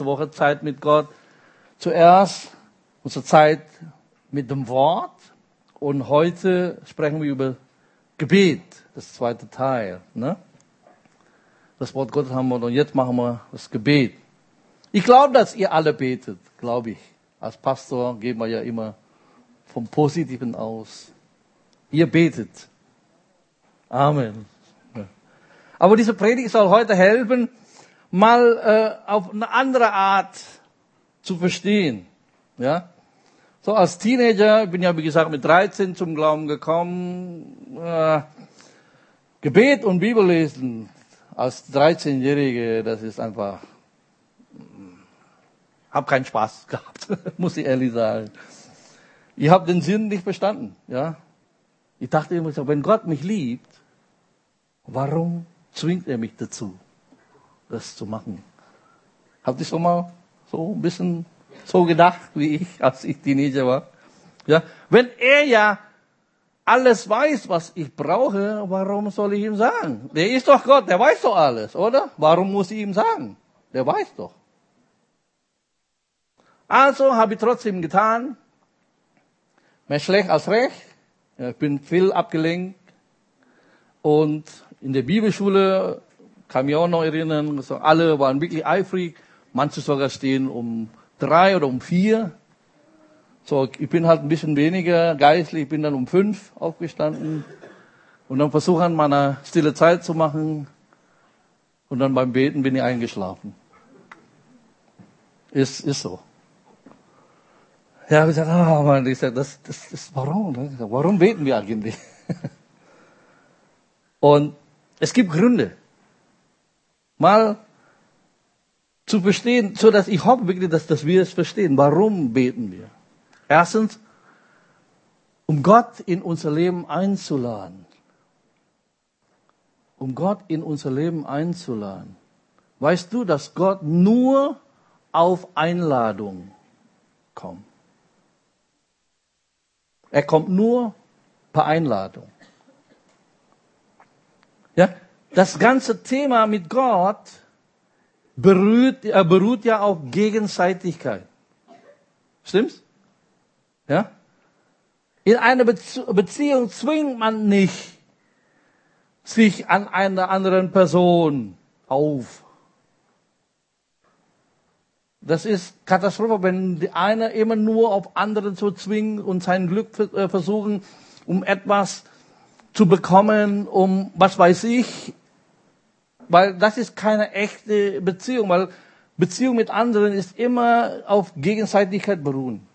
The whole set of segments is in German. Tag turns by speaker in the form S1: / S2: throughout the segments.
S1: letzte Woche Zeit mit Gott. Zuerst unsere Zeit mit dem Wort und heute sprechen wir über Gebet, das zweite Teil. Ne? Das Wort Gottes haben wir und jetzt machen wir das Gebet. Ich glaube, dass ihr alle betet, glaube ich. Als Pastor gehen wir ja immer vom Positiven aus. Ihr betet. Amen. Aber diese Predigt soll heute helfen, mal äh, auf eine andere Art zu verstehen. Ja? So als Teenager, ich bin ja wie gesagt mit 13 zum Glauben gekommen, äh, Gebet und Bibellesen als 13-Jährige, das ist einfach, hab keinen Spaß gehabt, muss ich ehrlich sagen. Ich habe den Sinn nicht verstanden. Ja, ich dachte immer so, wenn Gott mich liebt, warum zwingt er mich dazu, das zu machen? Habt ihr schon mal so ein bisschen so gedacht wie ich, als ich Teenager war? Ja, wenn er ja alles weiß, was ich brauche, warum soll ich ihm sagen? Der ist doch Gott, der weiß doch alles, oder? Warum muss ich ihm sagen? Der weiß doch. Also habe ich trotzdem getan. Mehr schlecht als recht. Ich bin viel abgelenkt. Und in der Bibelschule kann ich mich auch noch erinnern, alle waren wirklich eifrig. Manche sogar stehen um drei oder um vier. So, ich bin halt ein bisschen weniger geistlich, ich bin dann um fünf aufgestanden und dann versuchen, meine stille Zeit zu machen. Und dann beim Beten bin ich eingeschlafen. Ist, ist so. Ja, ich gesagt, ah, man, ich sag, das, das, das, warum? Warum beten wir eigentlich? Und es gibt Gründe. Mal zu verstehen, so dass ich hoffe wirklich, dass, dass wir es verstehen. Warum beten wir? Erstens, um Gott in unser Leben einzuladen. Um Gott in unser Leben einzuladen. Weißt du, dass Gott nur auf Einladung kommt? Er kommt nur per Einladung. Das ganze Thema mit Gott beruht, er beruht ja auf Gegenseitigkeit. Stimmt's? Ja? In einer Beziehung zwingt man nicht sich an einer anderen Person auf. Das ist Katastrophe, wenn die eine immer nur auf andere zu zwingen und sein Glück äh, versuchen, um etwas zu bekommen, um was weiß ich. Weil das ist keine echte Beziehung, weil Beziehung mit anderen ist immer auf Gegenseitigkeit beruhen.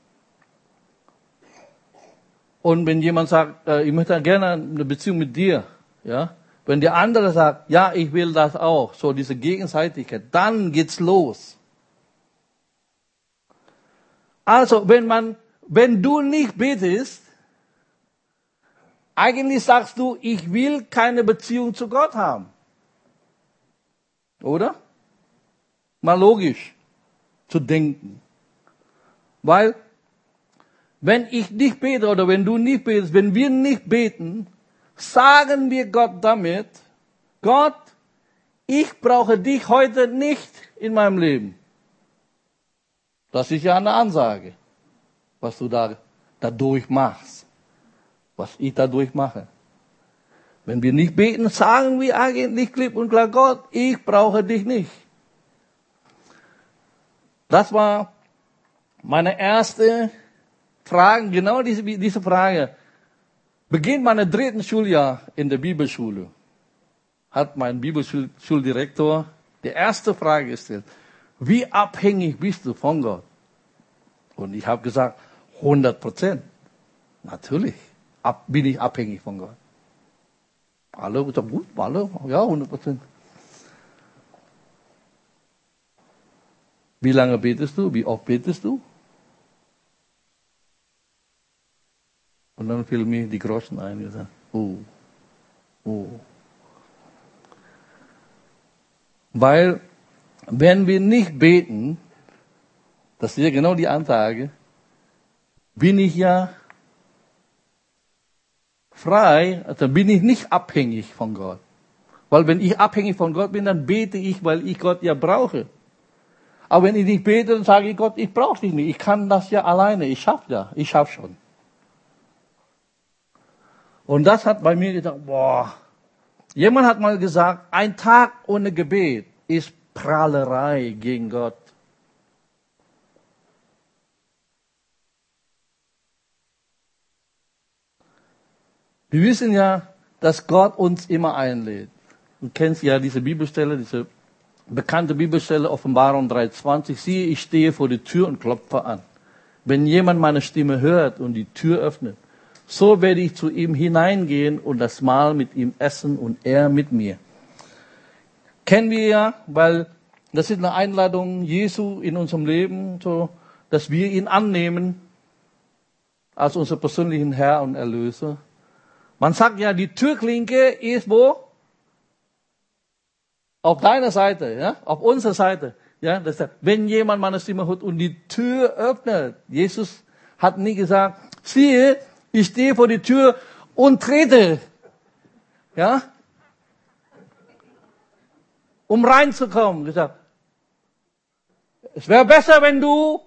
S1: Und wenn jemand sagt, äh, ich möchte gerne eine Beziehung mit dir, ja, wenn der andere sagt, ja, ich will das auch, so diese Gegenseitigkeit, dann geht's los. Also, wenn man, wenn du nicht betest, eigentlich sagst du, ich will keine Beziehung zu Gott haben. Oder? Mal logisch zu denken. Weil wenn ich nicht bete oder wenn du nicht betest, wenn wir nicht beten, sagen wir Gott damit, Gott, ich brauche dich heute nicht in meinem Leben. Das ist ja eine Ansage, was du da dadurch machst, was ich dadurch mache. Wenn wir nicht beten, sagen wir eigentlich klipp und klar, Gott, ich brauche dich nicht. Das war meine erste fragen genau diese, diese Frage. Beginn meiner dritten Schuljahr in der Bibelschule hat mein Bibelschuldirektor die erste Frage gestellt. Wie abhängig bist du von Gott? Und ich habe gesagt, 100 Prozent. Natürlich bin ich abhängig von Gott. Alle gesagt, gut, alle, ja, 100 Prozent. Wie lange betest du? Wie oft betest du? Und dann fiel mir die Groschen ein. Ich sagte, oh, oh. Weil, wenn wir nicht beten, das ist ja genau die Ansage, bin ich ja frei, also bin ich nicht abhängig von Gott. Weil wenn ich abhängig von Gott bin, dann bete ich, weil ich Gott ja brauche. Aber wenn ich nicht bete, dann sage ich Gott, ich brauche dich nicht. Ich kann das ja alleine. Ich schaffe ja. Ich schaffe schon. Und das hat bei mir gedacht, boah. Jemand hat mal gesagt, ein Tag ohne Gebet ist Prahlerei gegen Gott. Wir wissen ja, dass Gott uns immer einlädt. Du kennst ja diese Bibelstelle, diese bekannte Bibelstelle, Offenbarung 3,20. Siehe, ich stehe vor der Tür und klopfe an. Wenn jemand meine Stimme hört und die Tür öffnet, so werde ich zu ihm hineingehen und das Mahl mit ihm essen und er mit mir. Kennen wir ja, weil das ist eine Einladung Jesu in unserem Leben, so, dass wir ihn annehmen als unser persönlichen Herr und Erlöser. Man sagt ja, die Türklinke ist wo? Auf deiner Seite, ja, auf unserer Seite. Ja, das heißt, wenn jemand meine Stimme hört und die Tür öffnet, Jesus hat nie gesagt, siehe, ich stehe vor die Tür und trete. Ja? Um reinzukommen. Gesagt, es wäre besser, wenn du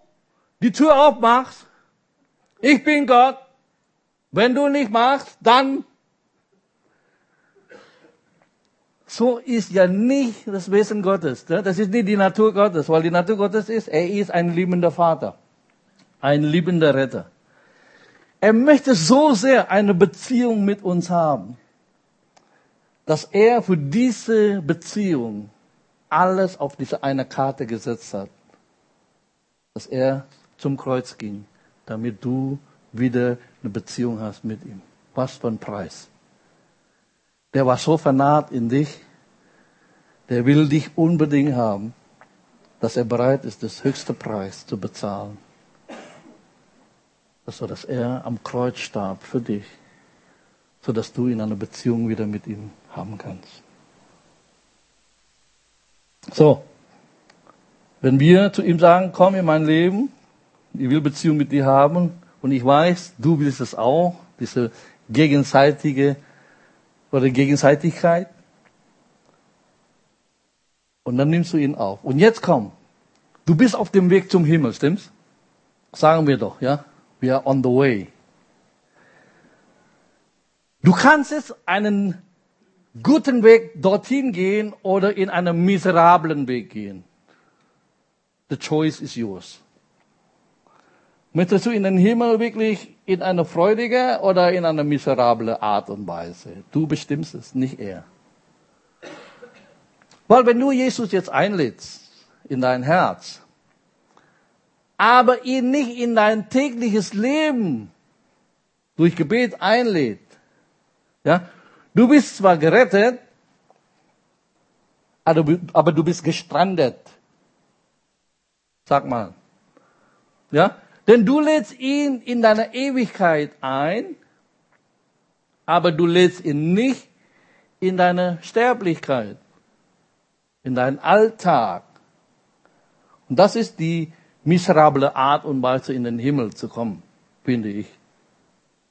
S1: die Tür aufmachst. Ich bin Gott. Wenn du nicht machst, dann so ist ja nicht das Wesen Gottes. Das ist nicht die Natur Gottes, weil die Natur Gottes ist, er ist ein liebender Vater, ein liebender Retter. Er möchte so sehr eine Beziehung mit uns haben, dass er für diese Beziehung alles auf diese eine Karte gesetzt hat. Dass er zum Kreuz ging, damit du wieder eine Beziehung hast mit ihm. Was für ein Preis. Der war so vernaht in dich, der will dich unbedingt haben, dass er bereit ist, das höchste Preis zu bezahlen so dass er am Kreuz starb für dich, so dass du in einer Beziehung wieder mit ihm haben kannst. So, wenn wir zu ihm sagen, komm in mein Leben, ich will Beziehung mit dir haben und ich weiß, du willst es auch, diese gegenseitige oder Gegenseitigkeit. Und dann nimmst du ihn auf. Und jetzt komm, du bist auf dem Weg zum Himmel, stimmt's? Sagen wir doch, ja? We are on the way. Du kannst jetzt einen guten Weg dorthin gehen oder in einen miserablen Weg gehen. The choice is yours. Möchtest du in den Himmel wirklich in eine freudige oder in eine miserable Art und Weise? Du bestimmst es, nicht er. Weil wenn du Jesus jetzt einlädst in dein Herz, aber ihn nicht in dein tägliches Leben durch Gebet einlädt. Ja, du bist zwar gerettet, aber du bist gestrandet. Sag mal. Ja, denn du lädst ihn in deine Ewigkeit ein, aber du lädst ihn nicht in deine Sterblichkeit, in deinen Alltag. Und das ist die miserable Art und Weise in den Himmel zu kommen, finde ich.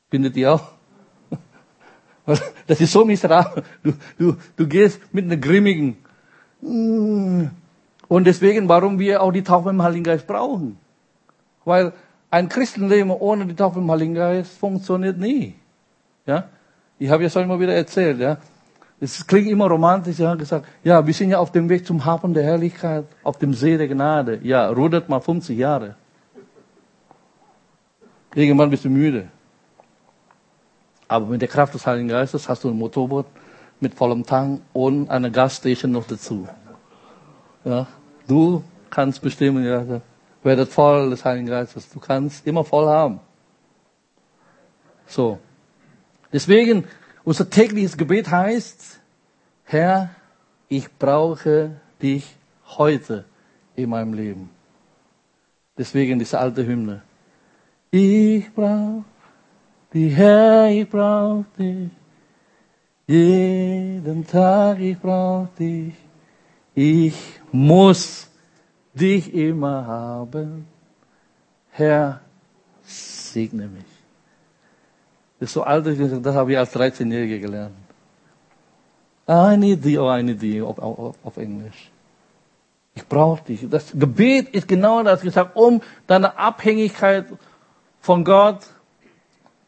S1: Findet ihr auch? Das ist so miserabel. Du, du, du gehst mit einer grimmigen. Und deswegen, warum wir auch die Taufe im Heiligen Geist brauchen. Weil ein Christenleben ohne die Taufe im Heiligen Geist funktioniert nie. Ja? Ich habe ja schon immer wieder erzählt, ja. Es klingt immer romantisch, ja, gesagt, ja, wir sind ja auf dem Weg zum Hafen der Herrlichkeit, auf dem See der Gnade. Ja, rudert mal 50 Jahre. Irgendwann bist du müde. Aber mit der Kraft des Heiligen Geistes hast du ein Motorboot mit vollem Tank und eine Gasstation noch dazu. Ja, du kannst bestimmen, ja, werdet voll des Heiligen Geistes. Du kannst immer voll haben. So. Deswegen, unser tägliches Gebet heißt, Herr, ich brauche dich heute in meinem Leben. Deswegen diese alte Hymne. Ich brauche dich, Herr, ich brauche dich. Jeden Tag, ich brauche dich. Ich muss dich immer haben. Herr, segne mich. Das ist so alt, das habe ich als 13-Jähriger gelernt. I need thee, oh, I need thee, auf, auf, auf Englisch. Ich brauche dich. Das Gebet ist genau das gesagt, um deine Abhängigkeit von Gott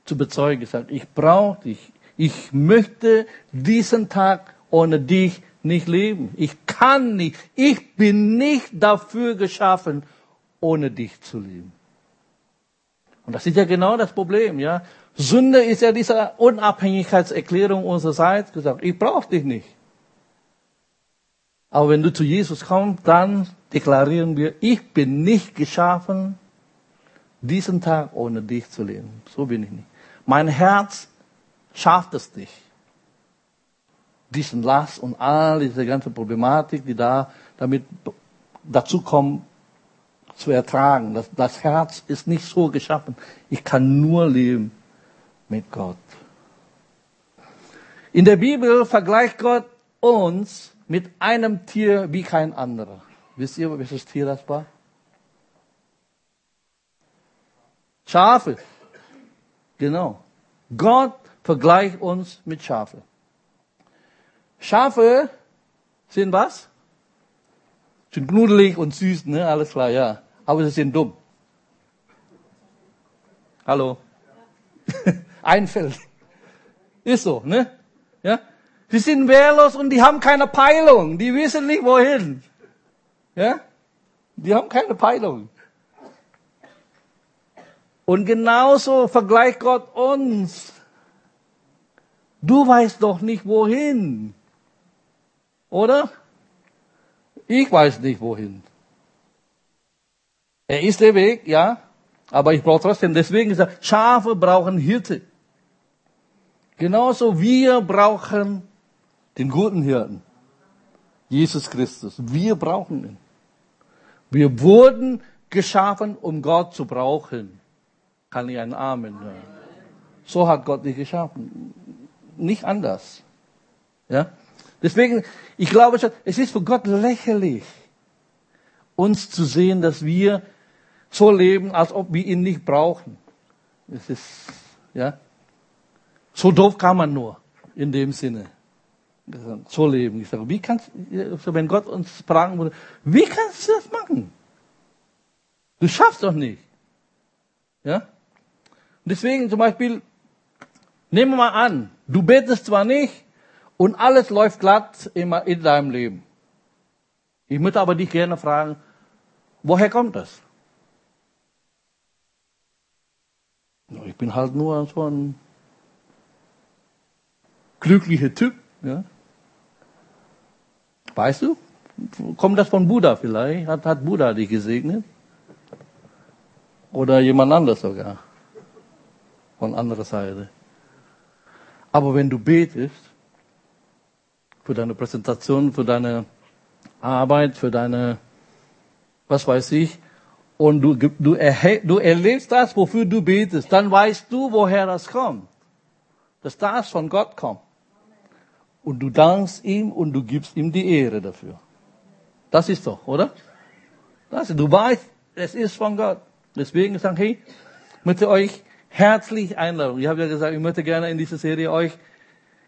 S1: zu bezeugen. Gesagt, ich brauche dich. Ich möchte diesen Tag ohne dich nicht leben. Ich kann nicht. Ich bin nicht dafür geschaffen, ohne dich zu leben. Und das ist ja genau das Problem, ja. Sünde ist ja diese Unabhängigkeitserklärung unsererseits gesagt. Ich brauche dich nicht. Aber wenn du zu Jesus kommst, dann deklarieren wir, ich bin nicht geschaffen, diesen Tag ohne dich zu leben. So bin ich nicht. Mein Herz schafft es nicht. Diesen Last und all diese ganze Problematik, die da damit dazu kommen, zu ertragen. Das, das Herz ist nicht so geschaffen. Ich kann nur leben mit Gott. In der Bibel vergleicht Gott uns mit einem Tier wie kein anderer. Wisst ihr, welches Tier das war? Schafe. Genau. Gott vergleicht uns mit Schafe. Schafe sind was? Sind knuddelig und süß, ne? Alles klar, ja. Aber sie sind dumm. Hallo? Einfältig. Ist so, ne? Ja? Sie sind wehrlos und die haben keine Peilung. Die wissen nicht wohin. Ja? Die haben keine Peilung. Und genauso vergleicht Gott uns. Du weißt doch nicht wohin. Oder? Ich weiß nicht wohin. Er ist der Weg, ja. Aber ich brauche trotzdem, deswegen ist er, Schafe brauchen Hirte. Genauso wir brauchen den guten Hirten. Jesus Christus. Wir brauchen ihn. Wir wurden geschaffen, um Gott zu brauchen. Kann ich einen Amen hören? So hat Gott dich geschaffen. Nicht anders. Ja? Deswegen, ich glaube schon, es ist für Gott lächerlich, uns zu sehen, dass wir so leben, als ob wir ihn nicht brauchen. Es ist, ja. So doof kann man nur, in dem Sinne. So leben. Ich sage, wie kannst, wenn Gott uns fragen würde, wie kannst du das machen? Du schaffst doch nicht. Ja? Deswegen zum Beispiel, nehmen wir mal an, du betest zwar nicht und alles läuft glatt immer in deinem Leben. Ich möchte aber dich gerne fragen, woher kommt das? Ich bin halt nur so ein glücklicher Typ. Ja? Weißt du? Kommt das von Buddha vielleicht? Hat, hat Buddha dich gesegnet? Oder jemand anders sogar. Von anderer Seite. Aber wenn du betest, für deine Präsentation, für deine Arbeit, für deine, was weiß ich, und du, du, du erlebst das, wofür du betest, dann weißt du, woher das kommt. Dass das von Gott kommt. Und du dankst ihm und du gibst ihm die Ehre dafür. Das ist doch, oder? Das, du weißt, es ist von Gott. Deswegen sagen, hey, ich möchte euch herzlich einladen. Ich habe ja gesagt, ich möchte gerne in dieser Serie euch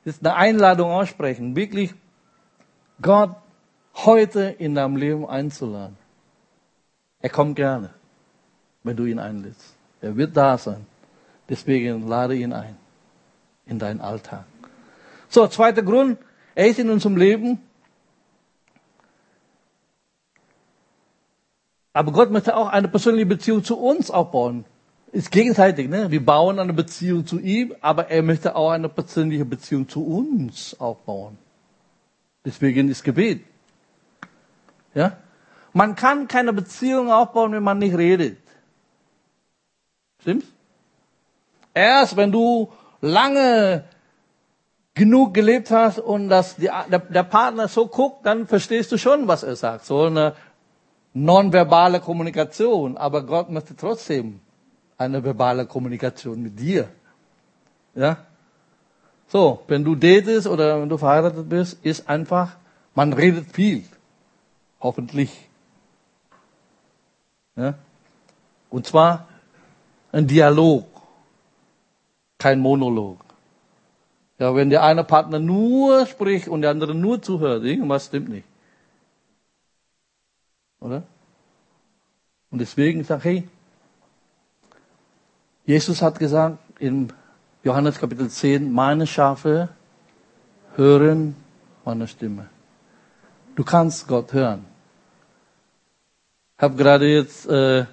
S1: ist eine Einladung aussprechen, wirklich Gott heute in deinem Leben einzuladen. Er kommt gerne, wenn du ihn einlädst. Er wird da sein. Deswegen lade ihn ein in deinen Alltag. So, zweiter Grund, er ist in unserem Leben. Aber Gott möchte auch eine persönliche Beziehung zu uns aufbauen. Ist gegenseitig, ne? Wir bauen eine Beziehung zu ihm, aber er möchte auch eine persönliche Beziehung zu uns aufbauen. Deswegen ist Gebet. Ja? Man kann keine Beziehung aufbauen, wenn man nicht redet. Stimmt's? Erst wenn du lange genug gelebt hast und dass der, der Partner so guckt, dann verstehst du schon, was er sagt. So eine nonverbale Kommunikation. Aber Gott möchte trotzdem eine verbale Kommunikation mit dir. Ja? So, wenn du datest oder wenn du verheiratet bist, ist einfach, man redet viel. Hoffentlich. Ja? Und zwar ein Dialog, kein Monolog. Ja, wenn der eine Partner nur spricht und der andere nur zuhört, irgendwas stimmt nicht. Oder? Und deswegen sage ich, hey, Jesus hat gesagt in Johannes Kapitel 10, meine Schafe hören meine Stimme. Du kannst Gott hören. Ich habe gerade jetzt äh,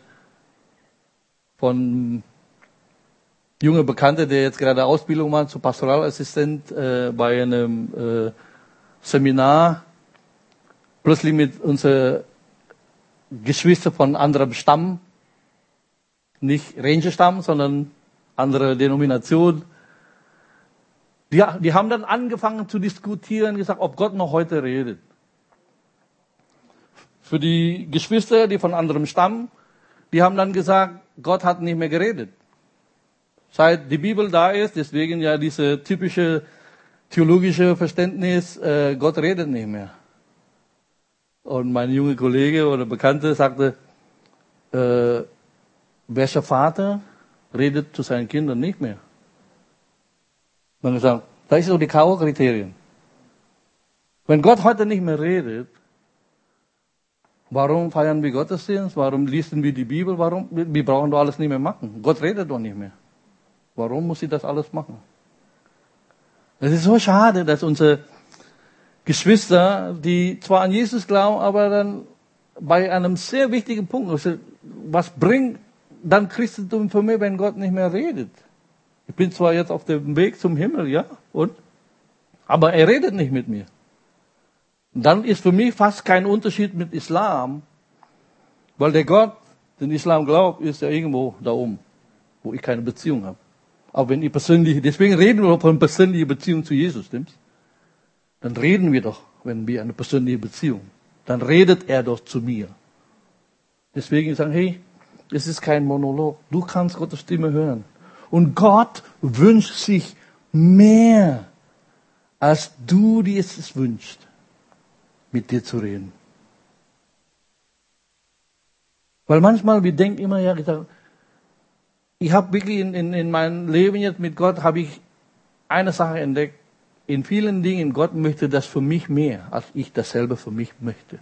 S1: von junger Bekannter, der jetzt gerade Ausbildung macht zu Pastoralassistent äh, bei einem äh, Seminar, plötzlich mit unseren Geschwistern von anderem Stamm, nicht Ranger-Stamm, sondern andere Denomination. Die, die haben dann angefangen zu diskutieren, gesagt, ob Gott noch heute redet. Für die Geschwister, die von anderem Stamm, die haben dann gesagt, Gott hat nicht mehr geredet. Seit die Bibel da ist, deswegen ja diese typische theologische Verständnis, äh, Gott redet nicht mehr. Und mein junger Kollege oder Bekannte sagte, äh, welcher Vater redet zu seinen Kindern nicht mehr? Dann gesagt, das ist so die K.O.-Kriterien. Wenn Gott heute nicht mehr redet, warum feiern wir Gottesdienst? Warum lesen wir die Bibel? Warum? Wir brauchen doch alles nicht mehr machen. Gott redet doch nicht mehr. Warum muss ich das alles machen? Es ist so schade, dass unsere Geschwister, die zwar an Jesus glauben, aber dann bei einem sehr wichtigen Punkt, also was bringt dann Christentum für mich, wenn Gott nicht mehr redet? Ich bin zwar jetzt auf dem Weg zum Himmel, ja, und? Aber er redet nicht mit mir. dann ist für mich fast kein Unterschied mit Islam, weil der Gott, den Islam glaubt, ist ja irgendwo da oben, wo ich keine Beziehung habe. Aber wenn ihr persönlich, deswegen reden wir von persönlicher Beziehung zu Jesus, stimmt's? Dann reden wir doch, wenn wir eine persönliche Beziehung. Dann redet er doch zu mir. Deswegen sagen, hey, es ist kein Monolog. Du kannst Gottes Stimme hören. Und Gott wünscht sich mehr, als du dir es wünschst, mit dir zu reden. Weil manchmal, wir denken immer, ja, ich habe wirklich in, in, in meinem Leben jetzt mit Gott, habe ich eine Sache entdeckt. In vielen Dingen, Gott möchte das für mich mehr, als ich dasselbe für mich möchte.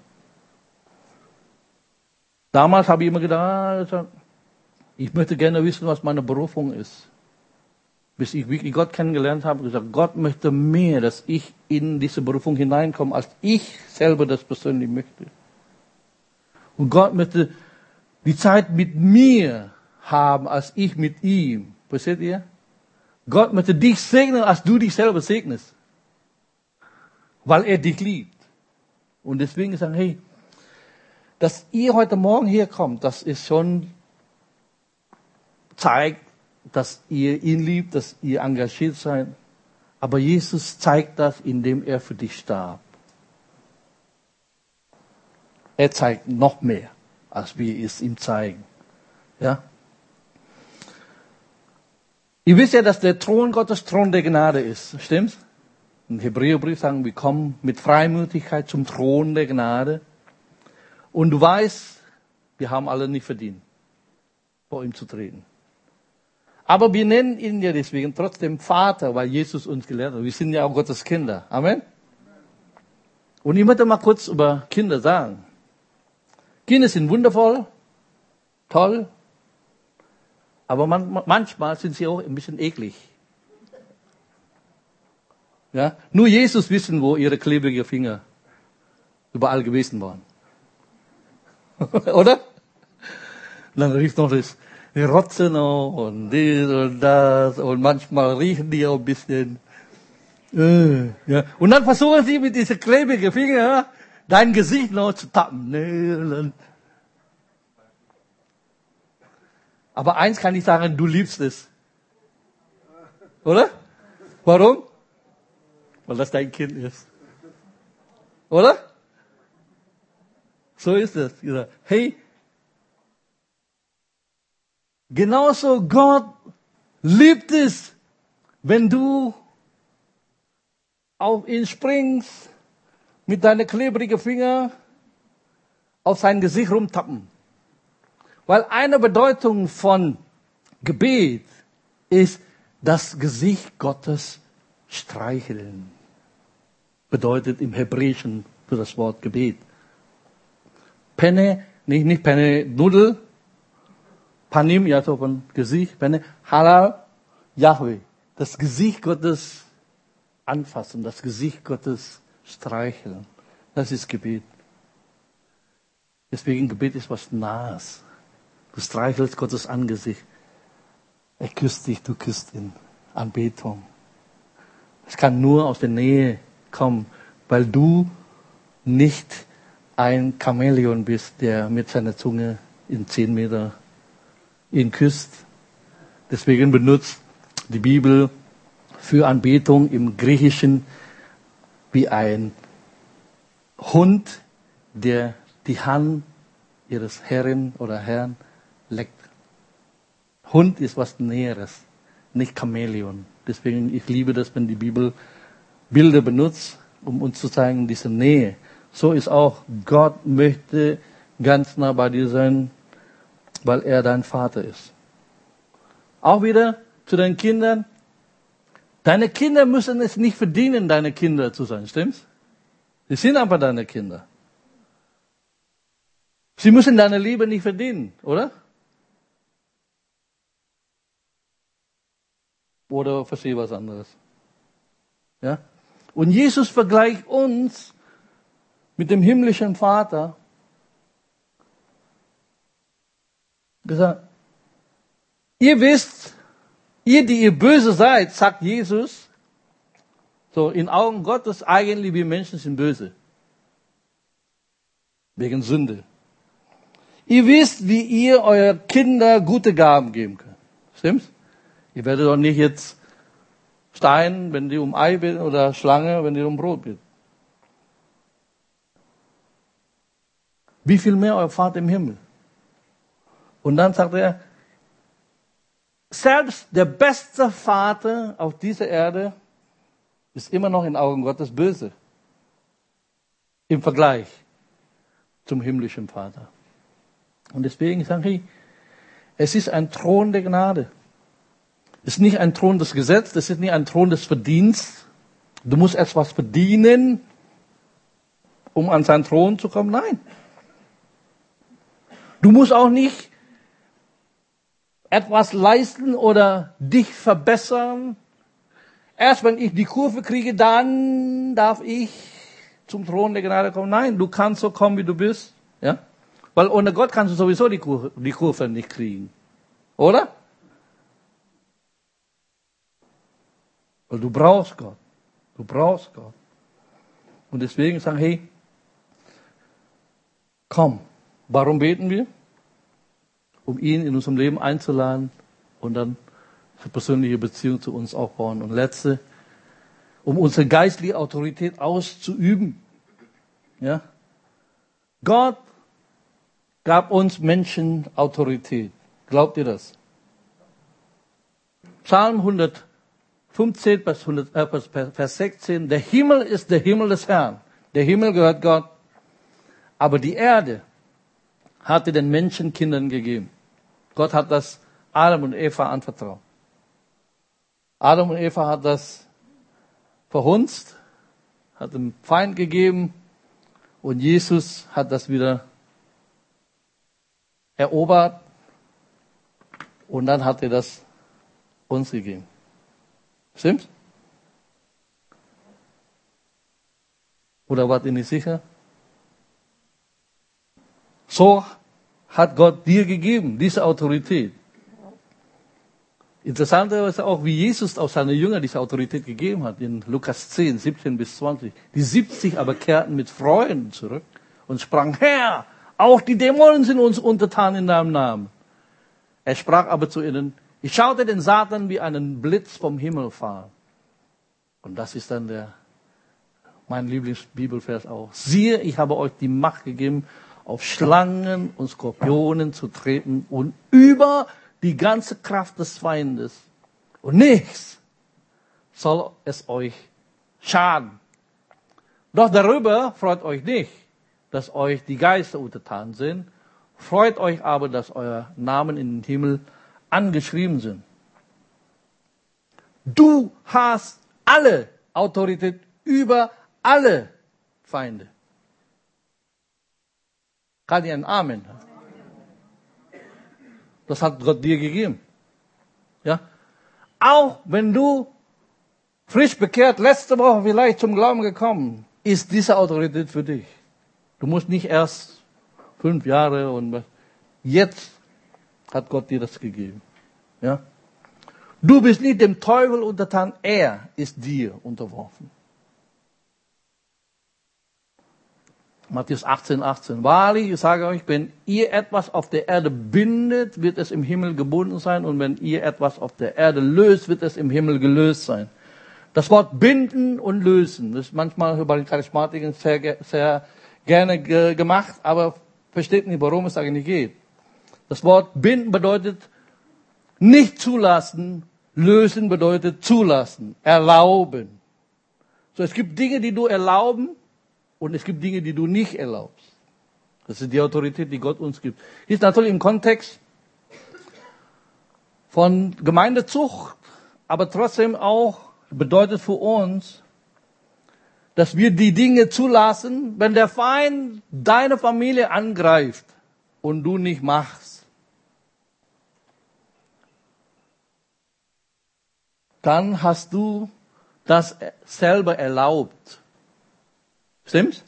S1: Damals habe ich immer gedacht, ah, ich möchte gerne wissen, was meine Berufung ist. Bis ich wirklich Gott kennengelernt habe, gesagt, Gott möchte mehr, dass ich in diese Berufung hineinkomme, als ich selber das persönlich möchte. Und Gott möchte die Zeit mit mir haben als ich mit ihm. Versteht ihr? Gott möchte dich segnen, als du dich selber segnest. Weil er dich liebt. Und deswegen sagen, hey, dass ihr heute Morgen hier kommt, das ist schon zeigt, dass ihr ihn liebt, dass ihr engagiert seid. Aber Jesus zeigt das, indem er für dich starb. Er zeigt noch mehr, als wir es ihm zeigen. Ja? Ihr wisst ja, dass der Thron Gottes Thron der Gnade ist. Stimmt's? Im Hebräerbrief sagen wir kommen mit Freimütigkeit zum Thron der Gnade. Und du weißt, wir haben alle nicht verdient, vor ihm zu treten. Aber wir nennen ihn ja deswegen trotzdem Vater, weil Jesus uns gelehrt hat. Wir sind ja auch Gottes Kinder. Amen. Und ich möchte mal kurz über Kinder sagen. Kinder sind wundervoll, toll, aber man, manchmal sind sie auch ein bisschen eklig. Ja? Nur Jesus wissen, wo ihre klebrigen Finger überall gewesen waren. Oder? Dann rief noch das, die Rotze noch und dies und das und manchmal riechen die auch ein bisschen. Äh, ja. Und dann versuchen sie mit diesen klebrigen Fingern dein Gesicht noch zu tappen. Aber eins kann ich sagen, du liebst es. Oder? Warum? Weil das dein Kind ist. Oder? So ist es. Hey, genauso Gott liebt es, wenn du auf ihn springst, mit deinen klebrigen Finger auf sein Gesicht rumtappen. Weil eine Bedeutung von Gebet ist das Gesicht Gottes streicheln. Bedeutet im Hebräischen für das Wort Gebet. Penne, nicht, nicht Penne, Nudel, Panim, ja, so von Gesicht, Penne, Halal, Yahweh. Das Gesicht Gottes anfassen, das Gesicht Gottes streicheln. Das ist Gebet. Deswegen Gebet ist was Nahes. Du streichelst Gottes Angesicht. Er küsst dich, du küsst ihn. Anbetung. Es kann nur aus der Nähe kommen, weil du nicht ein Chamäleon bist, der mit seiner Zunge in zehn Meter ihn küsst. Deswegen benutzt die Bibel für Anbetung im Griechischen wie ein Hund, der die Hand ihres Herrin oder Herrn leckt. Hund ist was Näheres, nicht Chamäleon. Deswegen, ich liebe das, wenn die Bibel Bilder benutzt, um uns zu zeigen, diese Nähe. So ist auch, Gott möchte ganz nah bei dir sein, weil er dein Vater ist. Auch wieder zu deinen Kindern. Deine Kinder müssen es nicht verdienen, deine Kinder zu sein, stimmt's? Sie sind aber deine Kinder. Sie müssen deine Liebe nicht verdienen, oder? Oder verstehe was anderes. Ja? Und Jesus vergleicht uns mit dem himmlischen Vater. Gesagt, ihr wisst, Ihr, die ihr böse seid, sagt Jesus, so in Augen Gottes eigentlich wir Menschen sind böse. Wegen Sünde. Ihr wisst, wie ihr euer Kinder gute Gaben geben könnt. Stimmt's? Ihr werdet doch nicht jetzt Stein, wenn die um Ei bitten, oder Schlange, wenn die um Brot bitten. Wie viel mehr euer Vater im Himmel? Und dann sagt er, selbst der beste Vater auf dieser Erde ist immer noch in Augen Gottes böse. Im Vergleich zum himmlischen Vater. Und deswegen sage ich, es ist ein Thron der Gnade. Es ist nicht ein Thron des Gesetzes, es ist nicht ein Thron des Verdienstes. Du musst erst was verdienen, um an seinen Thron zu kommen. Nein. Du musst auch nicht etwas leisten oder dich verbessern. Erst wenn ich die Kurve kriege, dann darf ich zum Thron der Gnade kommen. Nein, du kannst so kommen, wie du bist. Ja? Weil ohne Gott kannst du sowieso die Kurve, die Kurve nicht kriegen. Oder? Weil du brauchst Gott. Du brauchst Gott. Und deswegen sagen, hey, komm. Warum beten wir? Um ihn in unserem Leben einzuladen und dann eine persönliche Beziehung zu uns aufbauen. Und letzte, um unsere geistliche Autorität auszuüben. Ja? Gott gab uns Menschen Autorität. Glaubt ihr das? Psalm 115, Vers, 100, äh, Vers 16. Der Himmel ist der Himmel des Herrn. Der Himmel gehört Gott. Aber die Erde hatte den Menschen Kindern gegeben. Gott hat das Adam und Eva anvertraut. Adam und Eva hat das verhunzt, hat dem Feind gegeben und Jesus hat das wieder erobert und dann hat er das uns gegeben. Stimmt's? Oder wart ihr nicht sicher? So hat Gott dir gegeben, diese Autorität. Interessanterweise auch, wie Jesus auch seine Jünger diese Autorität gegeben hat, in Lukas 10, 17 bis 20. Die 70 aber kehrten mit Freuden zurück und sprangen, Herr, auch die Dämonen sind uns untertan in deinem Namen. Er sprach aber zu ihnen, ich schaute den Satan wie einen Blitz vom Himmel fahren. Und das ist dann der, mein Lieblingsbibelvers auch. Siehe, ich habe euch die Macht gegeben, auf Schlangen und Skorpionen zu treten und über die ganze Kraft des Feindes. Und nichts soll es euch schaden. Doch darüber freut euch nicht, dass euch die Geister untertan sind. Freut euch aber, dass euer Namen in den Himmel angeschrieben sind. Du hast alle Autorität über alle Feinde. Kann ein Amen? Das hat Gott dir gegeben. Ja? Auch wenn du frisch bekehrt, letzte Woche vielleicht zum Glauben gekommen, ist diese Autorität für dich. Du musst nicht erst fünf Jahre und jetzt hat Gott dir das gegeben. Ja? Du bist nicht dem Teufel untertan, er ist dir unterworfen. Matthäus 18, 18. Wahrlich, ich sage euch, wenn ihr etwas auf der Erde bindet, wird es im Himmel gebunden sein. Und wenn ihr etwas auf der Erde löst, wird es im Himmel gelöst sein. Das Wort binden und lösen, das ist manchmal bei den Charismatikern sehr, sehr gerne gemacht, aber versteht nicht, worum es eigentlich geht. Das Wort binden bedeutet nicht zulassen, lösen bedeutet zulassen, erlauben. So, es gibt Dinge, die du erlauben und es gibt Dinge, die du nicht erlaubst. Das ist die Autorität, die Gott uns gibt. Ist natürlich im Kontext von Gemeindezucht, aber trotzdem auch bedeutet für uns, dass wir die Dinge zulassen, wenn der Feind deine Familie angreift und du nicht machst. Dann hast du das selber erlaubt. Stimmt's?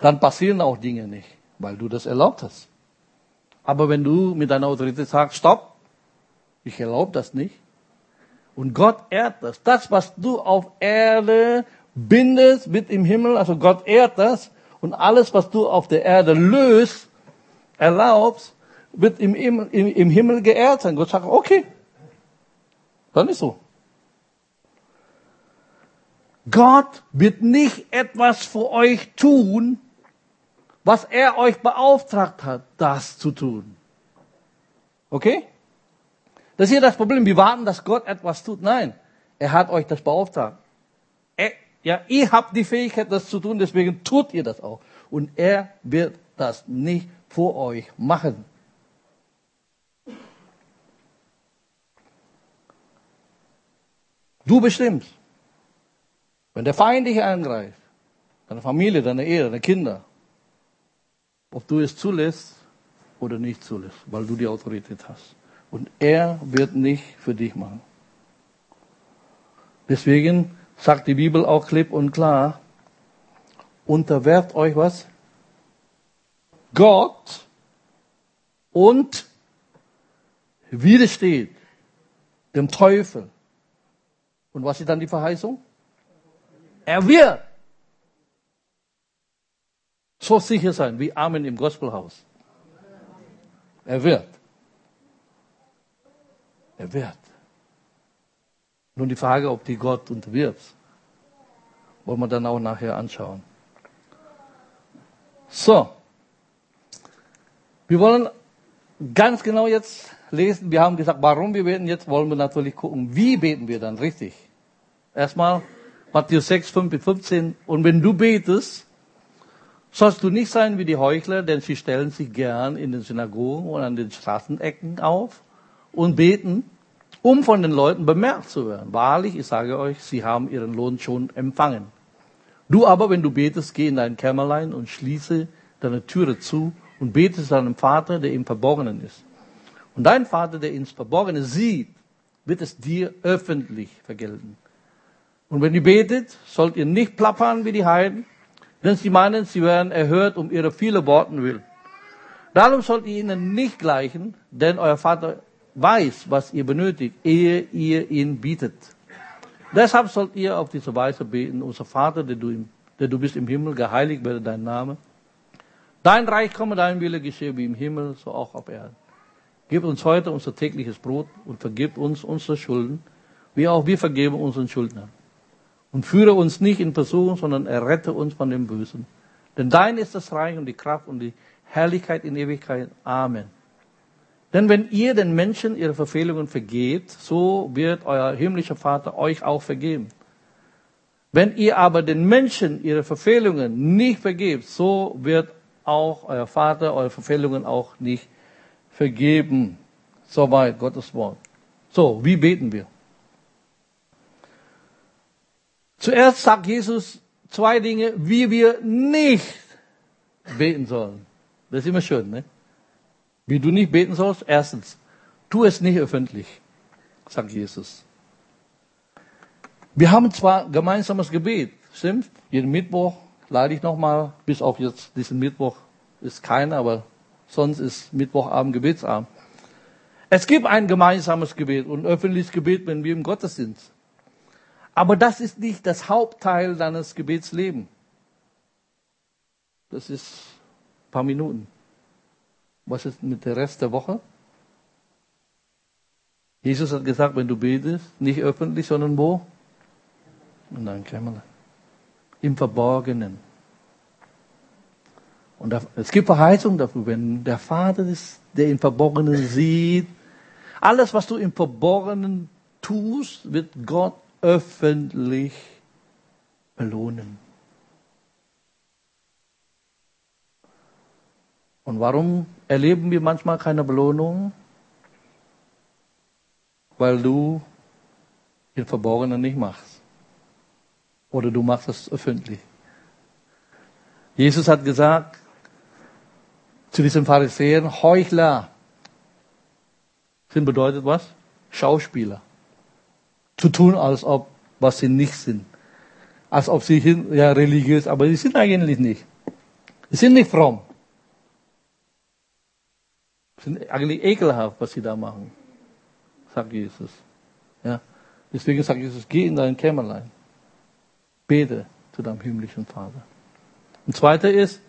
S1: Dann passieren auch Dinge nicht, weil du das erlaubt hast. Aber wenn du mit deiner Autorität sagst, stopp, ich erlaube das nicht, und Gott ehrt das. Das, was du auf Erde bindest, wird im Himmel, also Gott ehrt das. Und alles, was du auf der Erde löst, erlaubst, wird im, im, im Himmel geehrt sein. Gott sagt, okay, dann ist so. Gott wird nicht etwas für euch tun, was er euch beauftragt hat, das zu tun. Okay? Das ist hier das Problem. Wir warten, dass Gott etwas tut. Nein, er hat euch das beauftragt. Er, ja, ihr habt die Fähigkeit, das zu tun, deswegen tut ihr das auch. Und er wird das nicht vor euch machen. Du bestimmst. Wenn der Feind dich angreift, deine Familie, deine Ehe, deine Kinder, ob du es zulässt oder nicht zulässt, weil du die Autorität hast. Und er wird nicht für dich machen. Deswegen sagt die Bibel auch klipp und klar, unterwerft euch was? Gott und widersteht dem Teufel. Und was ist dann die Verheißung? Er wird so sicher sein wie Amen im Gospelhaus. Er wird. Er wird. Nun die Frage, ob die Gott unterwirft, wollen wir dann auch nachher anschauen. So. Wir wollen ganz genau jetzt lesen. Wir haben gesagt, warum wir beten. Jetzt wollen wir natürlich gucken, wie beten wir dann richtig. Erstmal Matthäus 6, 5 bis 15. Und wenn du betest, sollst du nicht sein wie die Heuchler, denn sie stellen sich gern in den Synagogen und an den Straßenecken auf und beten, um von den Leuten bemerkt zu werden. Wahrlich, ich sage euch, sie haben ihren Lohn schon empfangen. Du aber, wenn du betest, geh in dein Kämmerlein und schließe deine Türe zu und bete zu deinem Vater, der im Verborgenen ist. Und dein Vater, der ins Verborgene sieht, wird es dir öffentlich vergelten. Und wenn ihr betet, sollt ihr nicht plappern wie die Heiden, denn sie meinen, sie werden erhört um ihre viele Worten willen. Darum sollt ihr ihnen nicht gleichen, denn euer Vater weiß, was ihr benötigt, ehe ihr ihn bietet. Deshalb sollt ihr auf diese Weise beten, unser Vater, der du, im, der du bist im Himmel, geheiligt werde dein Name. Dein Reich komme, dein Wille geschehe wie im Himmel, so auch auf Erden. Gib uns heute unser tägliches Brot und vergib uns unsere Schulden, wie auch wir vergeben unseren Schuldnern. Und führe uns nicht in Versuchung, sondern errette uns von dem Bösen. Denn dein ist das Reich und die Kraft und die Herrlichkeit in Ewigkeit. Amen. Denn wenn ihr den Menschen ihre Verfehlungen vergebt, so wird euer himmlischer Vater euch auch vergeben. Wenn ihr aber den Menschen ihre Verfehlungen nicht vergebt, so wird auch euer Vater eure Verfehlungen auch nicht vergeben. Soweit Gottes Wort. So, wie beten wir? Zuerst sagt Jesus zwei Dinge, wie wir nicht beten sollen. Das ist immer schön, ne? Wie du nicht beten sollst, erstens, tu es nicht öffentlich, sagt Jesus. Wir haben zwar gemeinsames Gebet, stimmt? Jeden Mittwoch lade ich nochmal, bis auf jetzt diesen Mittwoch ist keiner, aber sonst ist Mittwochabend Gebetsabend. Es gibt ein gemeinsames Gebet und öffentliches Gebet, wenn wir im Gottesdienst. Aber das ist nicht das Hauptteil deines Gebetslebens. Das ist ein paar Minuten. Was ist mit der Rest der Woche? Jesus hat gesagt, wenn du betest, nicht öffentlich, sondern wo? Und dann käme im Verborgenen. Und es gibt Verheißung dafür, wenn der Vater ist, der im Verborgenen sieht, alles, was du im Verborgenen tust, wird Gott öffentlich belohnen. Und warum erleben wir manchmal keine Belohnung? Weil du im Verborgenen nicht machst. Oder du machst es öffentlich. Jesus hat gesagt zu diesen Pharisäern, Heuchler. Sind bedeutet was? Schauspieler. Zu tun, als ob was sie nicht sind. Als ob sie ja religiös, aber sie sind eigentlich nicht. Sie sind nicht fromm sind eigentlich ekelhaft, was sie da machen, sagt Jesus. Ja. Deswegen sagt Jesus, geh in dein Kämmerlein. Bete zu deinem himmlischen Vater. Und zweite ist,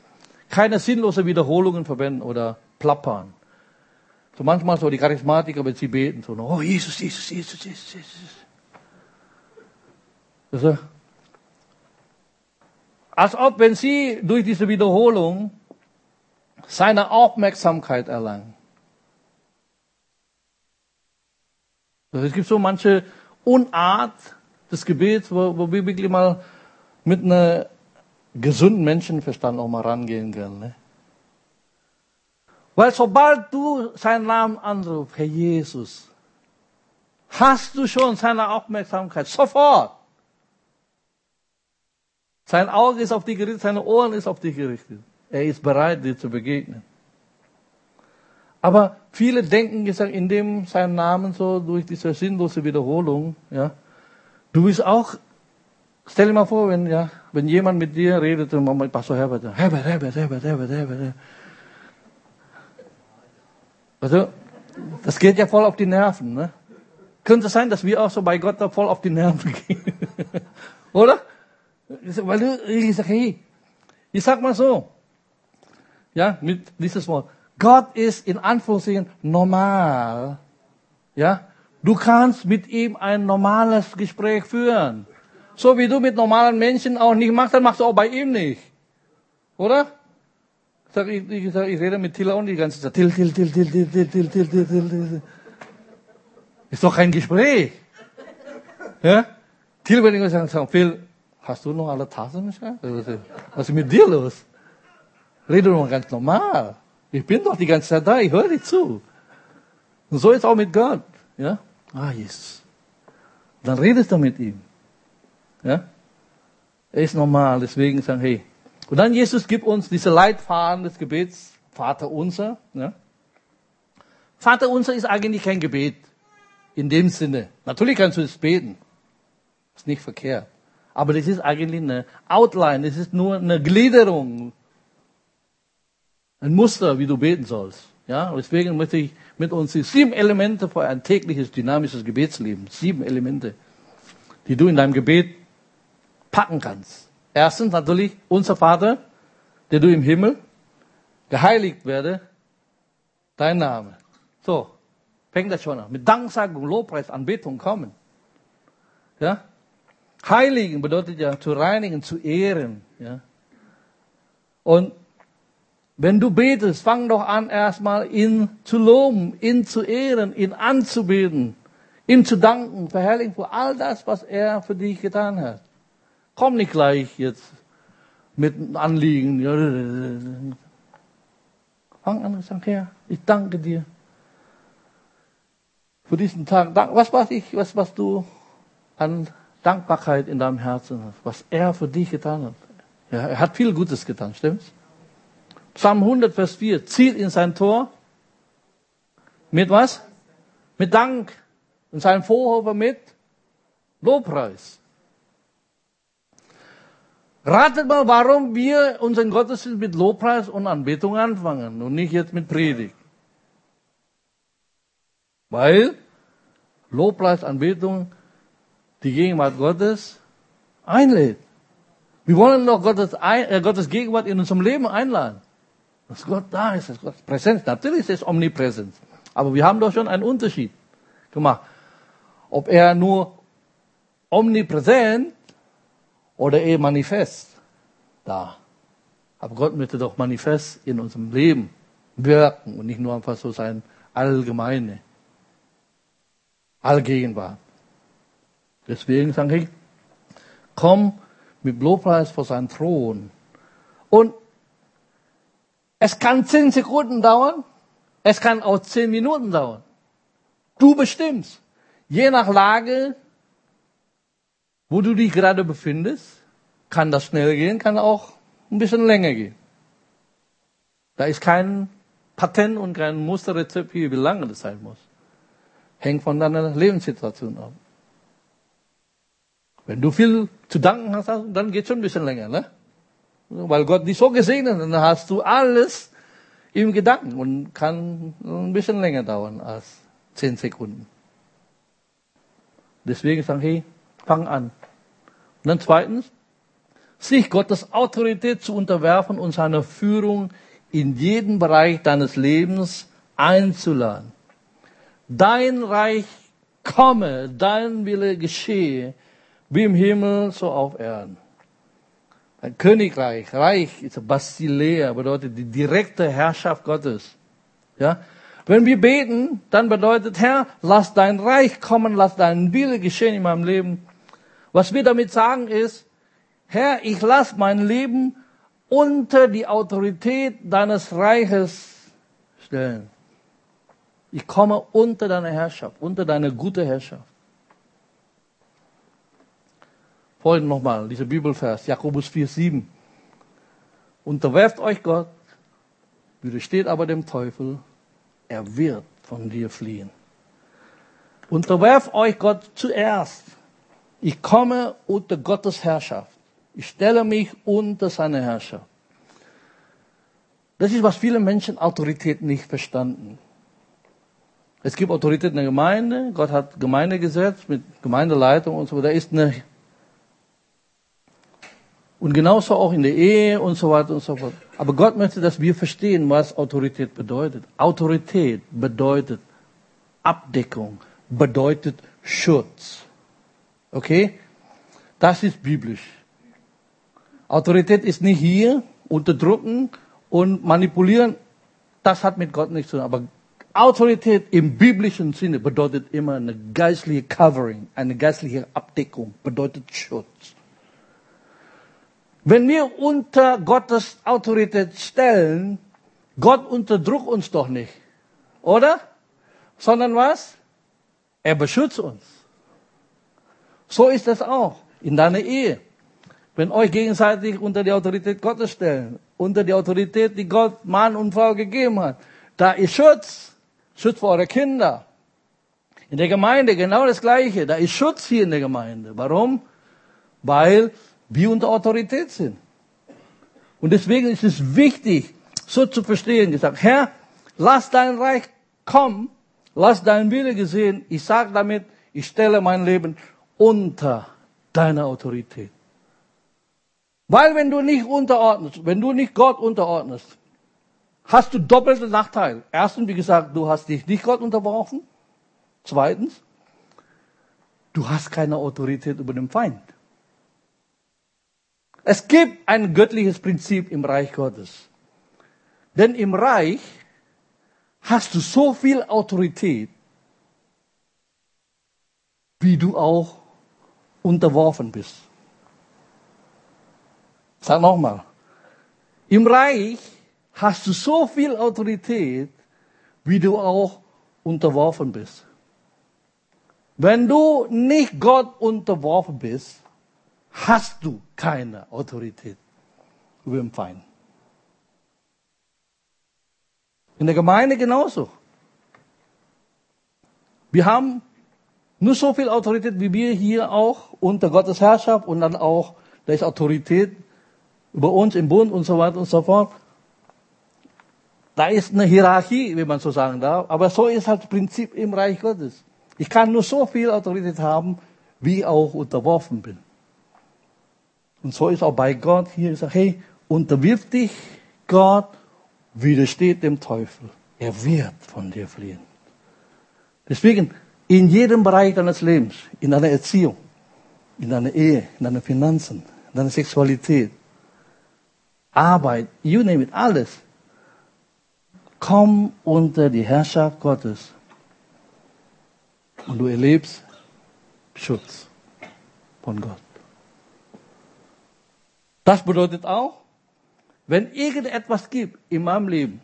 S1: keine sinnlose Wiederholungen verwenden oder plappern. So manchmal so die Charismatiker, wenn sie beten, so, oh Jesus, Jesus, Jesus, Jesus, Jesus. Also, als ob, wenn sie durch diese Wiederholung seine Aufmerksamkeit erlangen. Es gibt so manche Unart des Gebets, wo, wo wir wirklich mal mit einem gesunden Menschenverstand auch mal rangehen können. Ne? Weil sobald du seinen Namen anrufst, Herr Jesus, hast du schon seine Aufmerksamkeit. Sofort. Sein Auge ist auf dich gerichtet, seine Ohren ist auf dich gerichtet. Er ist bereit, dir zu begegnen. Aber viele denken in dem seinen Namen so durch diese sinnlose Wiederholung, ja, du bist auch, stell dir mal vor, wenn, ja, wenn jemand mit dir redet und man Pastor Herbert, Herbert, Herbert, Herbert, Herbert, Herbert. Also, das geht ja voll auf die Nerven, ne? Könnte sein, dass wir auch so bei Gott da voll auf die Nerven gehen. Oder? Weil du, ich sag, hey, ich sag mal so, ja, mit dieses Wort. Gott ist in Anführungszeichen normal. Ja? Du kannst mit ihm ein normales Gespräch führen. So wie du mit normalen Menschen auch nicht machst, dann machst du auch bei ihm nicht. Oder? Sag ich, ich, sag, ich rede mit Till auch die ganze Zeit. Till, Till, Till, Till, Till, Till, Till, Till, Till, Till, Till. Ist doch kein Gespräch. Ja? Till würde ich sagen, Phil, hast du noch alle Tassen? Was ist mit dir los? Rede doch ganz normal. Ich bin doch die ganze Zeit da, ich höre dir zu. Und so ist auch mit Gott. Ja? Ah, Jesus. Dann redest du mit ihm. Ja? Er ist normal, deswegen sagen, hey. Und dann Jesus gibt uns diese Leitfaden des Gebets, Vater unser. Ja? Vater unser ist eigentlich kein Gebet. In dem Sinne. Natürlich kannst du es beten. Ist nicht verkehrt. Aber das ist eigentlich eine Outline, das ist nur eine Gliederung ein Muster, wie du beten sollst. Ja, deswegen möchte ich mit uns die sieben Elemente für ein tägliches, dynamisches Gebetsleben, sieben Elemente, die du in deinem Gebet packen kannst. Erstens natürlich unser Vater, der du im Himmel, geheiligt werde dein Name. So, fängt das schon an. Mit Danksagung, Lobpreis, Anbetung kommen. Ja? Heiligen bedeutet ja zu reinigen, zu ehren. Ja? Und wenn du betest, fang doch an, erstmal ihn zu loben, ihn zu ehren, ihn anzubeten, ihm zu danken, verherrlichen für all das, was er für dich getan hat. Komm nicht gleich jetzt mit Anliegen. Fang an sag, Herr, ich danke dir für diesen Tag. Was weiß ich, was, was du an Dankbarkeit in deinem Herzen hast, was er für dich getan hat. Ja, er hat viel Gutes getan, stimmt's? Psalm 100, Vers 4, zieht in sein Tor mit was? Mit Dank. In seinem Vorhofer mit Lobpreis. Ratet mal, warum wir unseren Gottesdienst mit Lobpreis und Anbetung anfangen und nicht jetzt mit Predigt. Weil Lobpreis, Anbetung die Gegenwart Gottes einlädt. Wir wollen doch Gottes, äh, Gottes Gegenwart in unserem Leben einladen. Dass Gott da ist, dass Gott präsent Natürlich ist es omnipräsent. Aber wir haben doch schon einen Unterschied gemacht. Ob er nur omnipräsent oder eher manifest da. Aber Gott möchte doch manifest in unserem Leben wirken und nicht nur einfach so sein allgemeine, allgegenwart. Deswegen sage ich, komm mit Lobpreis vor seinen Thron. Und es kann zehn Sekunden dauern, es kann auch zehn Minuten dauern. Du bestimmst. Je nach Lage, wo du dich gerade befindest, kann das schnell gehen, kann auch ein bisschen länger gehen. Da ist kein Patent und kein Musterrezept hier, wie lange das sein muss. Hängt von deiner Lebenssituation ab. Wenn du viel zu danken hast, dann geht schon ein bisschen länger, ne? Weil Gott dich so gesegnet hat, dann hast du alles im Gedanken und kann ein bisschen länger dauern als zehn Sekunden. Deswegen sagen, hey, fang an. Und dann zweitens, sich Gottes Autorität zu unterwerfen und seiner Führung in jeden Bereich deines Lebens einzuladen. Dein Reich komme, dein Wille geschehe, wie im Himmel, so auf Erden. Ein Königreich, Reich ist Basilea, bedeutet die direkte Herrschaft Gottes. Ja? Wenn wir beten, dann bedeutet, Herr, lass dein Reich kommen, lass dein Wille geschehen in meinem Leben. Was wir damit sagen ist, Herr, ich lass mein Leben unter die Autorität deines Reiches stellen. Ich komme unter deine Herrschaft, unter deine gute Herrschaft. Folgend nochmal, dieser Bibelvers, Jakobus 4, 7. Unterwerft euch Gott, widersteht aber dem Teufel, er wird von dir fliehen. Unterwerft euch Gott zuerst. Ich komme unter Gottes Herrschaft. Ich stelle mich unter seine Herrschaft. Das ist, was viele Menschen Autorität nicht verstanden. Es gibt Autorität in der Gemeinde. Gott hat Gemeindegesetz mit Gemeindeleitung und so. Da ist eine und genauso auch in der Ehe und so weiter und so fort. Aber Gott möchte, dass wir verstehen, was Autorität bedeutet. Autorität bedeutet Abdeckung, bedeutet Schutz. Okay? Das ist biblisch. Autorität ist nicht hier, unterdrücken und manipulieren. Das hat mit Gott nichts zu tun. Aber Autorität im biblischen Sinne bedeutet immer eine geistliche Covering, eine geistliche Abdeckung, bedeutet Schutz. Wenn wir unter Gottes Autorität stellen, Gott unterdrückt uns doch nicht. Oder? Sondern was? Er beschützt uns. So ist es auch in deiner Ehe. Wenn euch gegenseitig unter die Autorität Gottes stellen, unter die Autorität, die Gott Mann und Frau gegeben hat, da ist Schutz. Schutz für eure Kinder. In der Gemeinde genau das Gleiche. Da ist Schutz hier in der Gemeinde. Warum? Weil wir unter Autorität sind. Und deswegen ist es wichtig, so zu verstehen, gesagt, Herr, lass dein Reich kommen, lass dein Wille gesehen. Ich sage damit, ich stelle mein Leben unter deine Autorität. Weil wenn du nicht unterordnest, wenn du nicht Gott unterordnest, hast du doppelte Nachteile. Erstens, wie gesagt, du hast dich nicht Gott unterworfen. Zweitens, du hast keine Autorität über den Feind. Es gibt ein göttliches Prinzip im Reich Gottes. Denn im Reich hast du so viel Autorität, wie du auch unterworfen bist. Sag nochmal. Im Reich hast du so viel Autorität, wie du auch unterworfen bist. Wenn du nicht Gott unterworfen bist, hast du keine Autorität über den Feind. In der Gemeinde genauso. Wir haben nur so viel Autorität, wie wir hier auch unter Gottes Herrschaft und dann auch, da ist Autorität über uns im Bund und so weiter und so fort. Da ist eine Hierarchie, wie man so sagen darf. Aber so ist halt das Prinzip im Reich Gottes. Ich kann nur so viel Autorität haben, wie auch unterworfen bin. Und so ist auch bei Gott hier gesagt, hey, unterwirf dich Gott, widersteht dem Teufel. Er wird von dir fliehen. Deswegen, in jedem Bereich deines Lebens, in deiner Erziehung, in deiner Ehe, in deinen Finanzen, in deiner Sexualität, Arbeit, you name it, alles, komm unter die Herrschaft Gottes. Und du erlebst Schutz von Gott. Das bedeutet auch, wenn irgendetwas gibt in meinem Leben,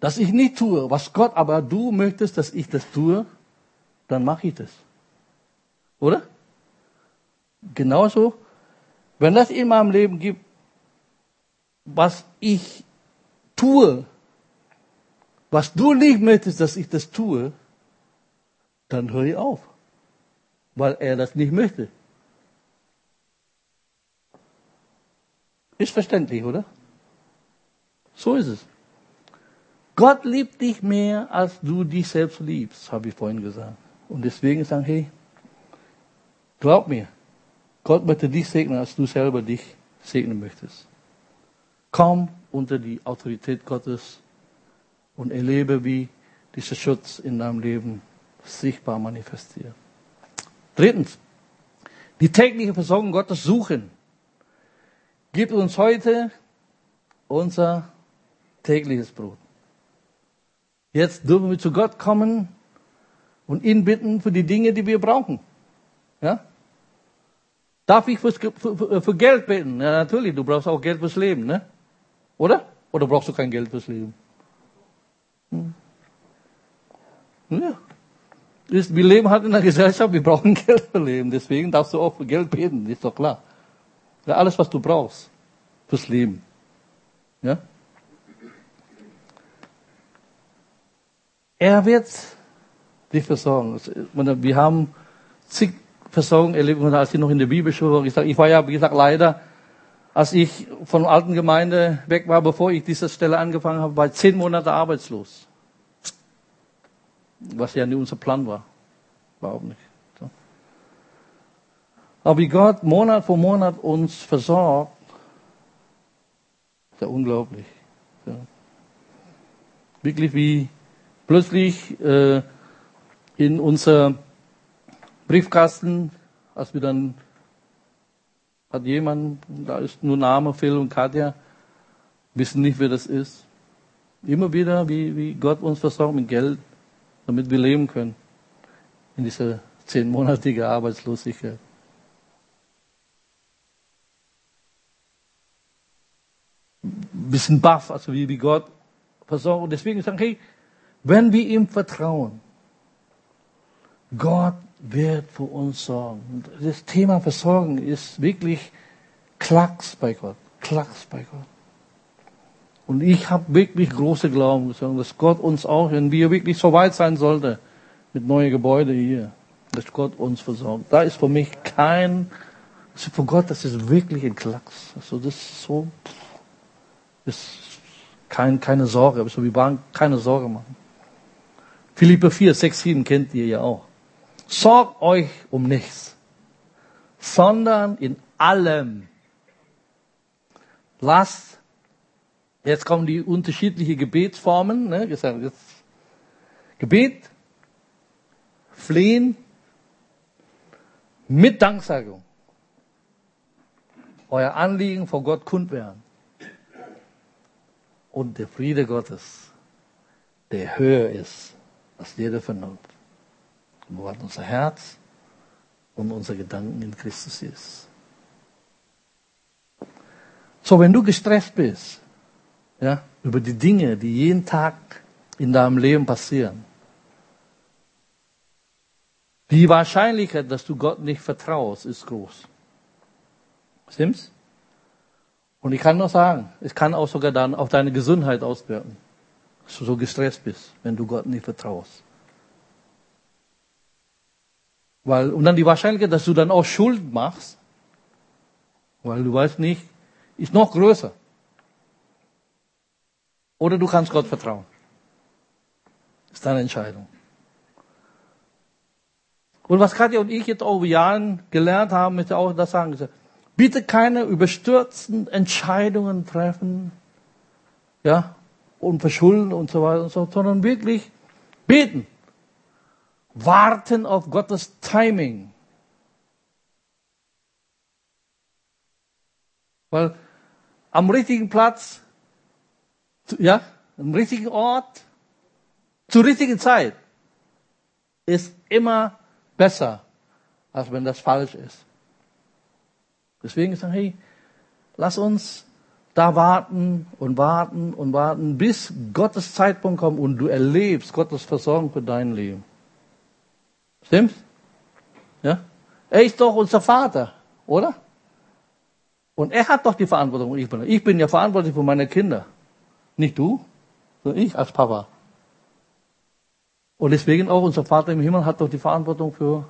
S1: das ich nicht tue, was Gott aber du möchtest, dass ich das tue, dann mache ich das. Oder? Genauso, wenn das in meinem Leben gibt, was ich tue, was du nicht möchtest, dass ich das tue, dann höre ich auf, weil er das nicht möchte. Ist verständlich, oder? So ist es. Gott liebt dich mehr, als du dich selbst liebst, habe ich vorhin gesagt. Und deswegen sagen, hey, glaub mir, Gott möchte dich segnen, als du selber dich segnen möchtest. Komm unter die Autorität Gottes und erlebe, wie dieser Schutz in deinem Leben sichtbar manifestiert. Drittens, die tägliche Versorgung Gottes suchen. Gib uns heute unser tägliches Brot. Jetzt dürfen wir zu Gott kommen und ihn bitten für die Dinge, die wir brauchen. Ja? Darf ich für, für, für Geld beten? Ja, natürlich, du brauchst auch Geld fürs Leben, ne? Oder? Oder brauchst du kein Geld fürs Leben? Hm. Ja. Wir leben halt in einer Gesellschaft, wir brauchen Geld für Leben. Deswegen darfst du auch für Geld beten, ist doch klar. Ja, alles, was du brauchst fürs Leben. Ja? Er wird dich versorgen. Wir haben zig Versorgung erlebt, als ich noch in der Bibelschule war. Ich, sag, ich war ja, wie gesagt, leider, als ich von der alten Gemeinde weg war, bevor ich diese Stelle angefangen habe, war ich zehn Monate arbeitslos. Was ja nicht unser Plan war. Überhaupt nicht. Aber wie Gott Monat für Monat uns versorgt, ist ja unglaublich. Ja. Wirklich wie plötzlich äh, in unser Briefkasten, als wir dann hat jemand, da ist nur Name, Phil und Katja, wissen nicht, wer das ist. Immer wieder, wie, wie Gott uns versorgt mit Geld, damit wir leben können in dieser zehnmonatige Arbeitslosigkeit. Bisschen baff, also wie, wie Gott versorgt. Und deswegen sagen, hey, wenn wir ihm vertrauen, Gott wird für uns sorgen. Das Thema Versorgen ist wirklich Klacks bei Gott. Klacks bei Gott. Und ich habe wirklich große Glauben, dass Gott uns auch, wenn wir wirklich so weit sein sollte, mit neuen Gebäuden hier, dass Gott uns versorgt. Da ist für mich kein, also für Gott, das ist wirklich ein Klacks. Also das ist so, das ist kein, keine Sorge, also wir waren keine Sorge machen. Philippe 4, 6, 7 kennt ihr ja auch. Sorgt euch um nichts, sondern in allem lasst, jetzt kommen die unterschiedlichen Gebetsformen, ne, jetzt, Gebet, Flehen, mit Danksagung, euer Anliegen vor Gott kund werden. Und der Friede Gottes, der höher ist als jede Vernunft. Hat unser Herz und unsere Gedanken in Christus ist. So, wenn du gestresst bist, ja, über die Dinge, die jeden Tag in deinem Leben passieren, die Wahrscheinlichkeit, dass du Gott nicht vertraust, ist groß. Stimmt's? Und ich kann nur sagen, es kann auch sogar dann auf deine Gesundheit auswirken. dass du so gestresst bist, wenn du Gott nicht vertraust. Weil, und dann die Wahrscheinlichkeit, dass du dann auch Schuld machst, weil du weißt nicht, ist noch größer. Oder du kannst Gott vertrauen. Ist deine Entscheidung. Und was Katja und ich jetzt over Jahren gelernt haben, ist auch das sagen. Bitte keine überstürzten Entscheidungen treffen, ja, und verschulden und so weiter und so, sondern wirklich beten. Warten auf Gottes Timing. Weil am richtigen Platz, ja, am richtigen Ort, zur richtigen Zeit ist immer besser, als wenn das falsch ist. Deswegen sagen, hey, lass uns da warten und warten und warten, bis Gottes Zeitpunkt kommt und du erlebst Gottes Versorgung für dein Leben. Stimmt's? Ja? Er ist doch unser Vater, oder? Und er hat doch die Verantwortung. Ich bin, ich bin ja verantwortlich für meine Kinder. Nicht du, sondern ich als Papa. Und deswegen auch unser Vater im Himmel hat doch die Verantwortung für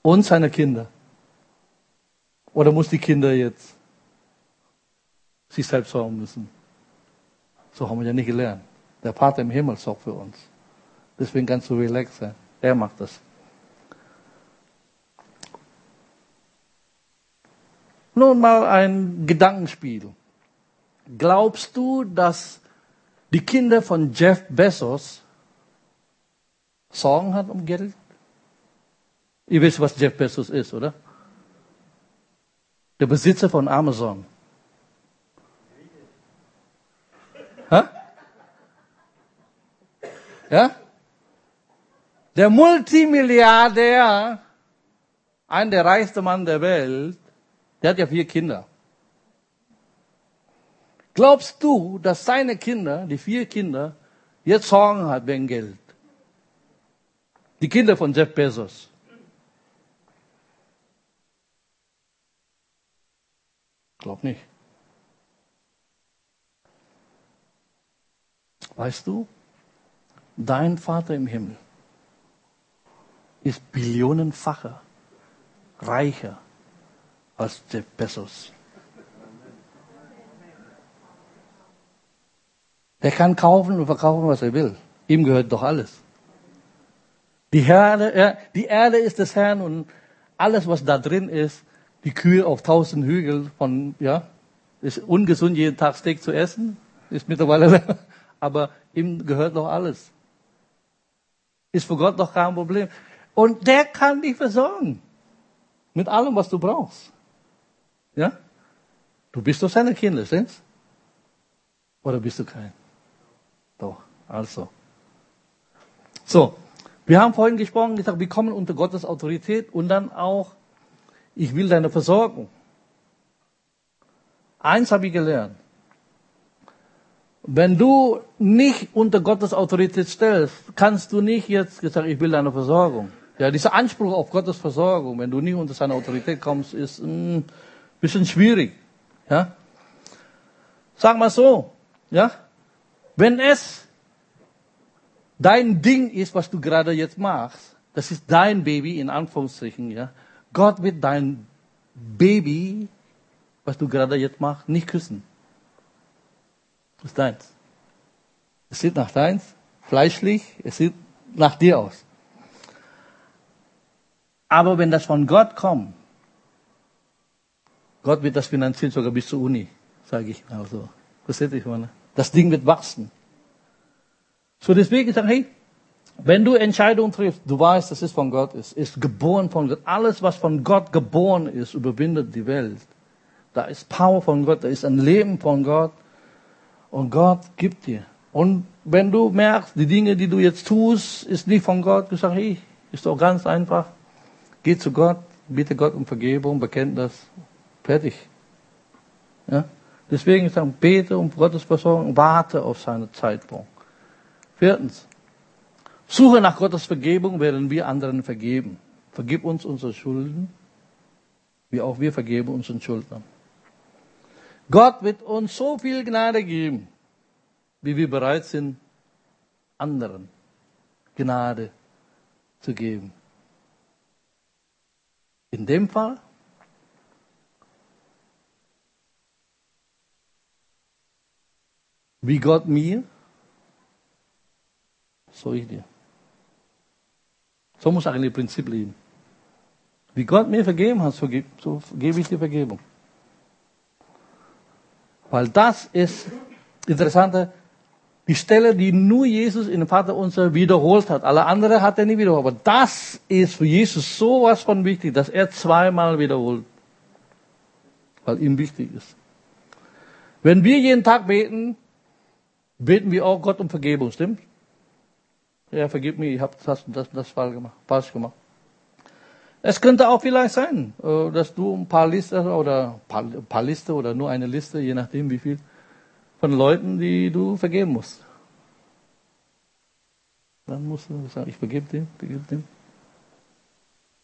S1: uns, seine Kinder. Oder muss die Kinder jetzt sich selbst sorgen müssen? So haben wir ja nicht gelernt. Der Vater im Himmel sorgt für uns. Deswegen kannst du relax sein. Er macht das. Nun mal ein Gedankenspiel. Glaubst du, dass die Kinder von Jeff Bezos Sorgen hat um Geld? Ihr wisst, was Jeff Bezos ist, oder? Der Besitzer von Amazon. Hä? Ja? Der Multimilliardär, ein der reichste Mann der Welt, der hat ja vier Kinder. Glaubst du, dass seine Kinder, die vier Kinder, jetzt Sorgen hat wegen Geld? Die Kinder von Jeff Bezos. Glaub nicht. Weißt du, dein Vater im Himmel ist billionenfacher reicher als Jeff Bezos. Er kann kaufen und verkaufen, was er will. Ihm gehört doch alles. Die, Herde, die Erde ist des Herrn und alles, was da drin ist, die Kühe auf tausend Hügel von, ja, ist ungesund, jeden Tag Steak zu essen, ist mittlerweile, aber ihm gehört doch alles. Ist für Gott doch kein Problem. Und der kann dich versorgen. Mit allem, was du brauchst. Ja? Du bist doch seine Kinder, stimmt's? Oder bist du kein? Doch, also. So. Wir haben vorhin gesprochen, gesagt, wir kommen unter Gottes Autorität und dann auch, ich will deine Versorgung. Eins habe ich gelernt. Wenn du nicht unter Gottes Autorität stellst, kannst du nicht jetzt sagen, ich will deine Versorgung. Ja, dieser Anspruch auf Gottes Versorgung, wenn du nicht unter seine Autorität kommst, ist ein bisschen schwierig. Ja? Sag mal so, ja? Wenn es dein Ding ist, was du gerade jetzt machst, das ist dein Baby, in Anführungsstrichen, ja. Gott wird dein Baby, was du gerade jetzt machst, nicht küssen. Das ist deins. Es sieht nach deins, fleischlich, es sieht nach dir aus. Aber wenn das von Gott kommt, Gott wird das finanzieren sogar bis zur Uni, sage ich ihr, meine? Das Ding wird wachsen. So deswegen sagen, hey, wenn du Entscheidungen triffst, du weißt, dass es von Gott ist, ist geboren von Gott. Alles, was von Gott geboren ist, überwindet die Welt. Da ist Power von Gott, da ist ein Leben von Gott. Und Gott gibt dir. Und wenn du merkst, die Dinge, die du jetzt tust, ist nicht von Gott, du sagst, hey, ist doch ganz einfach. Geh zu Gott, bitte Gott um Vergebung, bekennt das. Fertig. Ja? Deswegen sagen, bete um Gottes Versorgung, warte auf seinen Zeitpunkt. Viertens, suche nach Gottes Vergebung, während wir anderen vergeben. Vergib uns unsere Schulden, wie auch wir vergeben unseren Schuldnern. Gott wird uns so viel Gnade geben, wie wir bereit sind anderen Gnade zu geben. In dem Fall wie Gott mir, so ich dir. So muss eigentlich das Prinzip leben. Wie Gott mir vergeben hat, so, gebe, so gebe ich dir Vergebung. Weil das ist interessante, die Stelle, die nur Jesus in dem Vater unser wiederholt hat. Alle anderen hat er nie wiederholt. Aber das ist für Jesus sowas von wichtig, dass er zweimal wiederholt. Weil ihm wichtig ist. Wenn wir jeden Tag beten, beten wir auch Gott um Vergebung, stimmt? Ja, vergib mir, ich habe das, das, das falsch gemacht. Es könnte auch vielleicht sein, äh, dass du ein paar Liste oder ein paar Liste oder nur eine Liste, je nachdem wie viel, von Leuten, die du vergeben musst. Dann musst du sagen, ich vergebe dem, vergebe dem.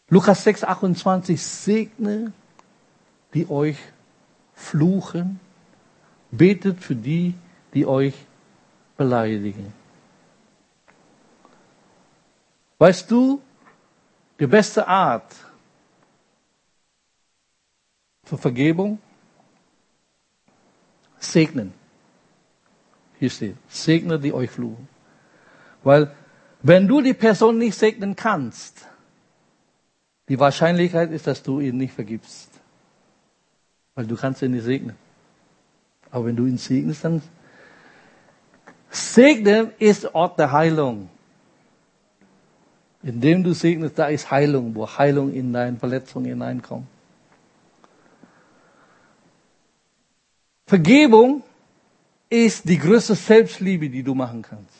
S1: Lukas 6, 28, segne, die euch fluchen, betet für die, die euch beleidigen. Weißt du, die beste Art für Vergebung? Segnen. Hier steht, segne die euch fluchen. Weil, wenn du die Person nicht segnen kannst, die Wahrscheinlichkeit ist, dass du ihn nicht vergibst. Weil du kannst ihn nicht segnen. Aber wenn du ihn segnest, dann segnen ist Ort der Heilung. Indem du segnest, da ist Heilung, wo Heilung in deine Verletzung hineinkommt. Vergebung ist die größte Selbstliebe, die du machen kannst.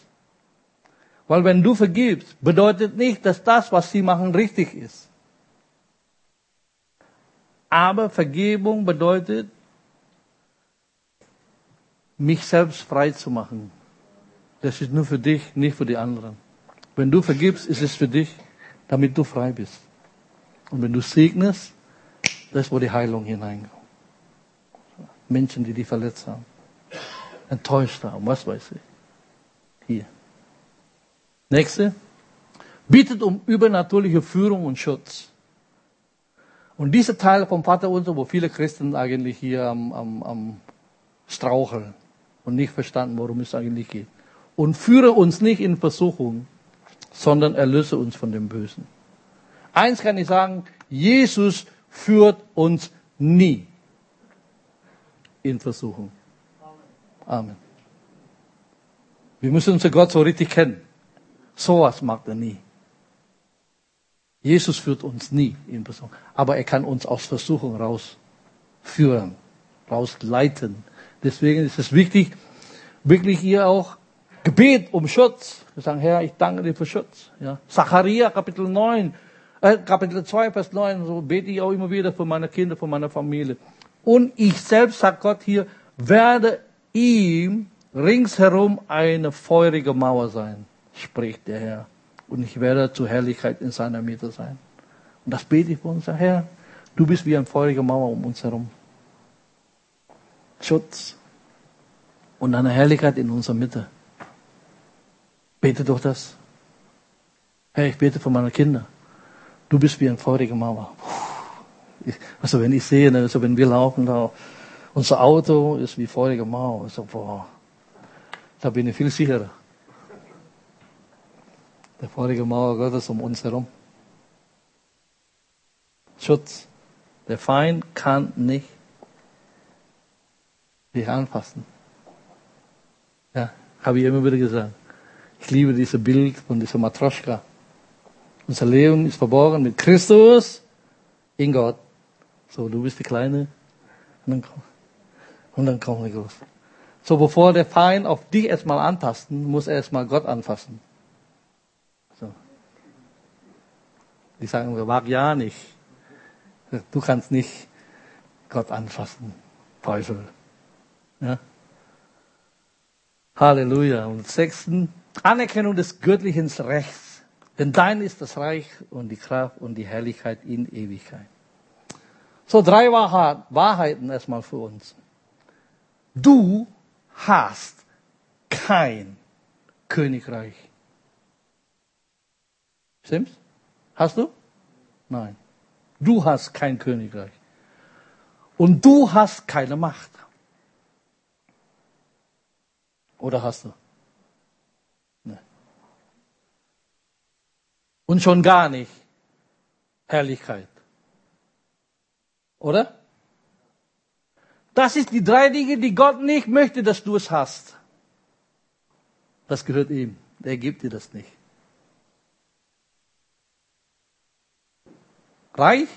S1: Weil wenn du vergibst, bedeutet nicht, dass das, was sie machen, richtig ist. Aber Vergebung bedeutet, mich selbst frei zu machen. Das ist nur für dich, nicht für die anderen. Wenn du vergibst, ist es für dich, damit du frei bist. Und wenn du segnest, das ist, wo die Heilung hineinkommt. Menschen, die dich verletzt haben, enttäuscht haben, was weiß ich. Hier. Nächste. Bittet um übernatürliche Führung und Schutz. Und diese Teil vom Vater unser, wo viele Christen eigentlich hier am, am, am Straucheln und nicht verstanden, worum es eigentlich geht. Und führe uns nicht in Versuchung, sondern erlöse uns von dem Bösen. Eins kann ich sagen, Jesus führt uns nie in Versuchung. Amen. Wir müssen unseren Gott so richtig kennen. Sowas macht er nie. Jesus führt uns nie in Versuchung. Aber er kann uns aus Versuchung rausführen, rausleiten. Deswegen ist es wichtig, wirklich hier auch Gebet um Schutz. Wir sagen, Herr, ich danke dir für Schutz. Ja. Zacharia, Kapitel 9, äh, Kapitel 2, Vers 9, so bete ich auch immer wieder für meine Kinder, für meine Familie. Und ich selbst, sagt Gott hier, werde ihm ringsherum eine feurige Mauer sein, spricht der Herr. Und ich werde zur Herrlichkeit in seiner Mitte sein. Und das bete ich für uns, Herr, du bist wie eine feurige Mauer um uns herum. Schutz und eine Herrlichkeit in unserer Mitte. Bete doch das. Herr, ich bete für meine Kinder. Du bist wie ein feuriger Mauer. Also wenn ich sehe, also wenn wir laufen, da, unser Auto ist wie feurige Mauer. Also, boah, da bin ich viel sicherer. Der feurige Mauer Gottes um uns herum. Schutz. Der Feind kann nicht dich anfassen. Ja, habe ich immer wieder gesagt. Ich liebe dieses Bild von dieser Matroschka. Unser Leben ist verborgen mit Christus in Gott. So, du bist die Kleine. Und dann, komm, und dann kommt der Groß. So, bevor der Feind auf dich erstmal antasten, muss er erstmal Gott anfassen. So. Die sagen, wir mag ja nicht. Du kannst nicht Gott anfassen, Teufel. Ja? Halleluja. Und sechsten, Anerkennung des göttlichen Rechts. Denn dein ist das Reich und die Kraft und die Herrlichkeit in Ewigkeit. So drei Wahrheiten erstmal für uns. Du hast kein Königreich Stimmt's? Hast du? Nein. Du hast kein Königreich. Und du hast keine Macht. Oder hast du? Und schon gar nicht Herrlichkeit. Oder? Das ist die drei Dinge, die Gott nicht möchte, dass du es hast. Das gehört ihm. Er gibt dir das nicht. Reich,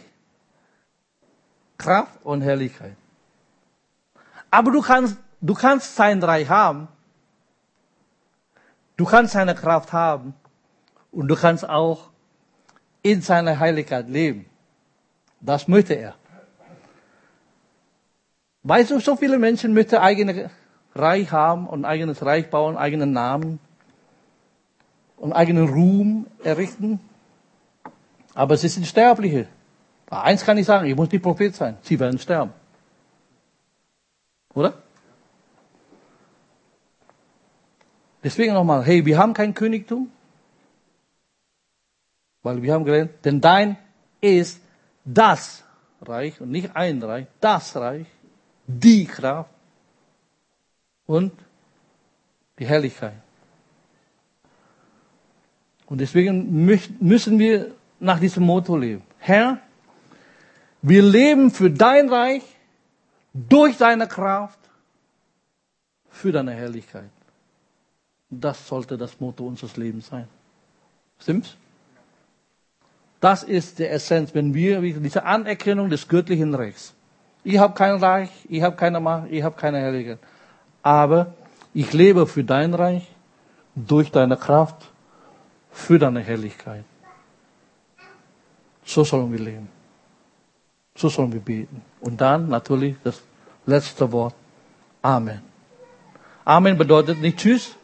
S1: Kraft und Herrlichkeit. Aber du kannst, du kannst sein Reich haben. Du kannst seine Kraft haben. Und du kannst auch in seiner Heiligkeit leben. Das möchte er. Weißt du, so viele Menschen möchten eigene Reich haben und eigenes Reich bauen, eigenen Namen und eigenen Ruhm errichten. Aber sie sind Sterbliche. Eins kann ich sagen, ich muss nicht Prophet sein. Sie werden sterben. Oder? Deswegen nochmal, hey, wir haben kein Königtum. Weil wir haben gelernt, denn dein ist das Reich und nicht ein Reich, das Reich, die Kraft und die Herrlichkeit. Und deswegen müssen wir nach diesem Motto leben. Herr, wir leben für dein Reich, durch deine Kraft, für deine Herrlichkeit. Das sollte das Motto unseres Lebens sein. Stimmt's? Das ist die Essenz, wenn wir diese Anerkennung des göttlichen Rechts. Ich habe kein Reich, ich habe keine Macht, ich habe keine Herrlichkeit. Aber ich lebe für dein Reich, durch deine Kraft, für deine Herrlichkeit. So sollen wir leben. So sollen wir beten. Und dann natürlich das letzte Wort. Amen. Amen bedeutet nicht Tschüss.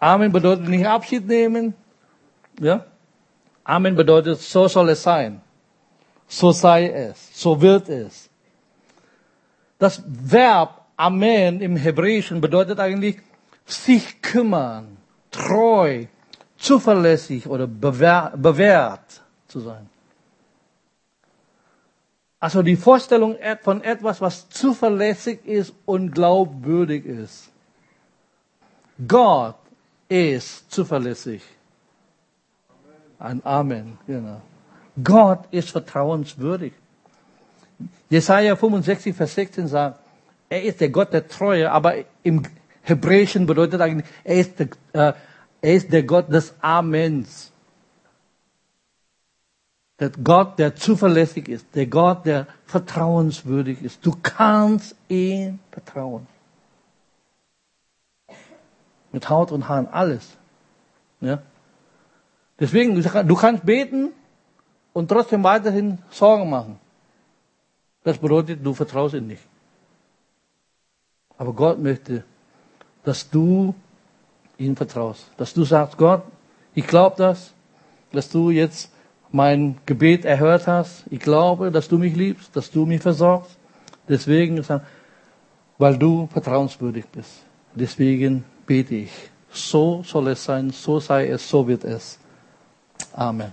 S1: Amen bedeutet nicht Abschied nehmen. Ja? Amen bedeutet, so soll es sein. So sei es. So wird es. Das Verb Amen im Hebräischen bedeutet eigentlich sich kümmern, treu, zuverlässig oder bewährt zu sein. Also die Vorstellung von etwas, was zuverlässig ist und glaubwürdig ist. Gott ist zuverlässig. Ein Amen, genau. Gott ist vertrauenswürdig. Jesaja 65, Vers 16 sagt, er ist der Gott der Treue, aber im Hebräischen bedeutet eigentlich, er ist der, äh, er ist der Gott des Amens. Der Gott, der zuverlässig ist, der Gott, der vertrauenswürdig ist. Du kannst ihm vertrauen. Mit Haut und Haaren, alles. Ja? Deswegen, du kannst beten und trotzdem weiterhin Sorgen machen. Das bedeutet, du vertraust ihm nicht. Aber Gott möchte, dass du ihm vertraust. Dass du sagst, Gott, ich glaube das, dass du jetzt mein Gebet erhört hast. Ich glaube, dass du mich liebst, dass du mich versorgst. Deswegen, weil du vertrauenswürdig bist. Deswegen bete ich. So soll es sein, so sei es, so wird es. Amen.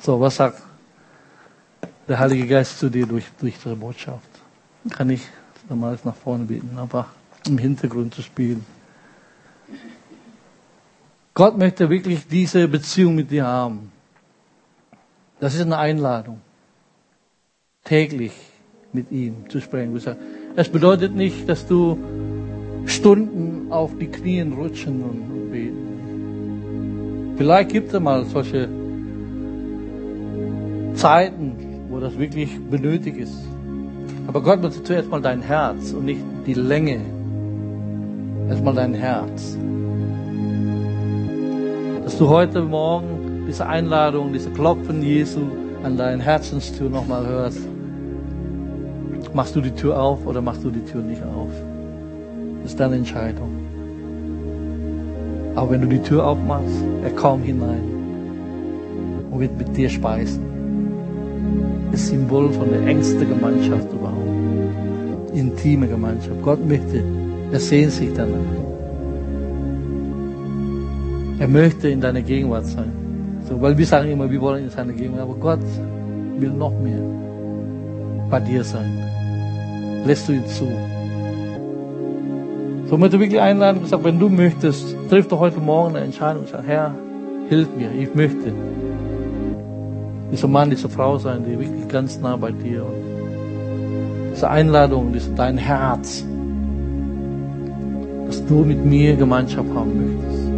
S1: So, was sagt der Heilige Geist zu dir durch, durch diese Botschaft? Kann ich damals nach vorne beten, einfach im Hintergrund zu spielen. Gott möchte wirklich diese Beziehung mit dir haben. Das ist eine Einladung, täglich mit ihm zu sprechen. Es bedeutet nicht, dass du Stunden auf die Knien rutschen und. Vielleicht gibt es mal solche Zeiten, wo das wirklich benötigt ist. Aber Gott möchte zuerst mal dein Herz und nicht die Länge. Erstmal dein Herz. Dass du heute Morgen diese Einladung, diese Klopfen Jesu an deine Herzenstür nochmal hörst. Machst du die Tür auf oder machst du die Tür nicht auf? Das ist deine Entscheidung. Aber wenn du die Tür aufmachst, er kommt hinein und wird mit dir speisen. Das Symbol von der engsten Gemeinschaft überhaupt intime Gemeinschaft. Gott möchte, er sehnt sich danach. Er möchte in deiner Gegenwart sein. So, weil wir sagen immer, wir wollen in seiner Gegenwart, aber Gott will noch mehr bei dir sein. Lässt du ihn zu. So möchte ich wirklich einladen und gesagt, wenn du möchtest, triff doch heute Morgen eine Entscheidung und sag, Herr, hilf mir, ich möchte dieser Mann, diese Frau sein, die wirklich ganz nah bei dir und diese Einladung, diese, dein Herz, dass du mit mir Gemeinschaft haben möchtest.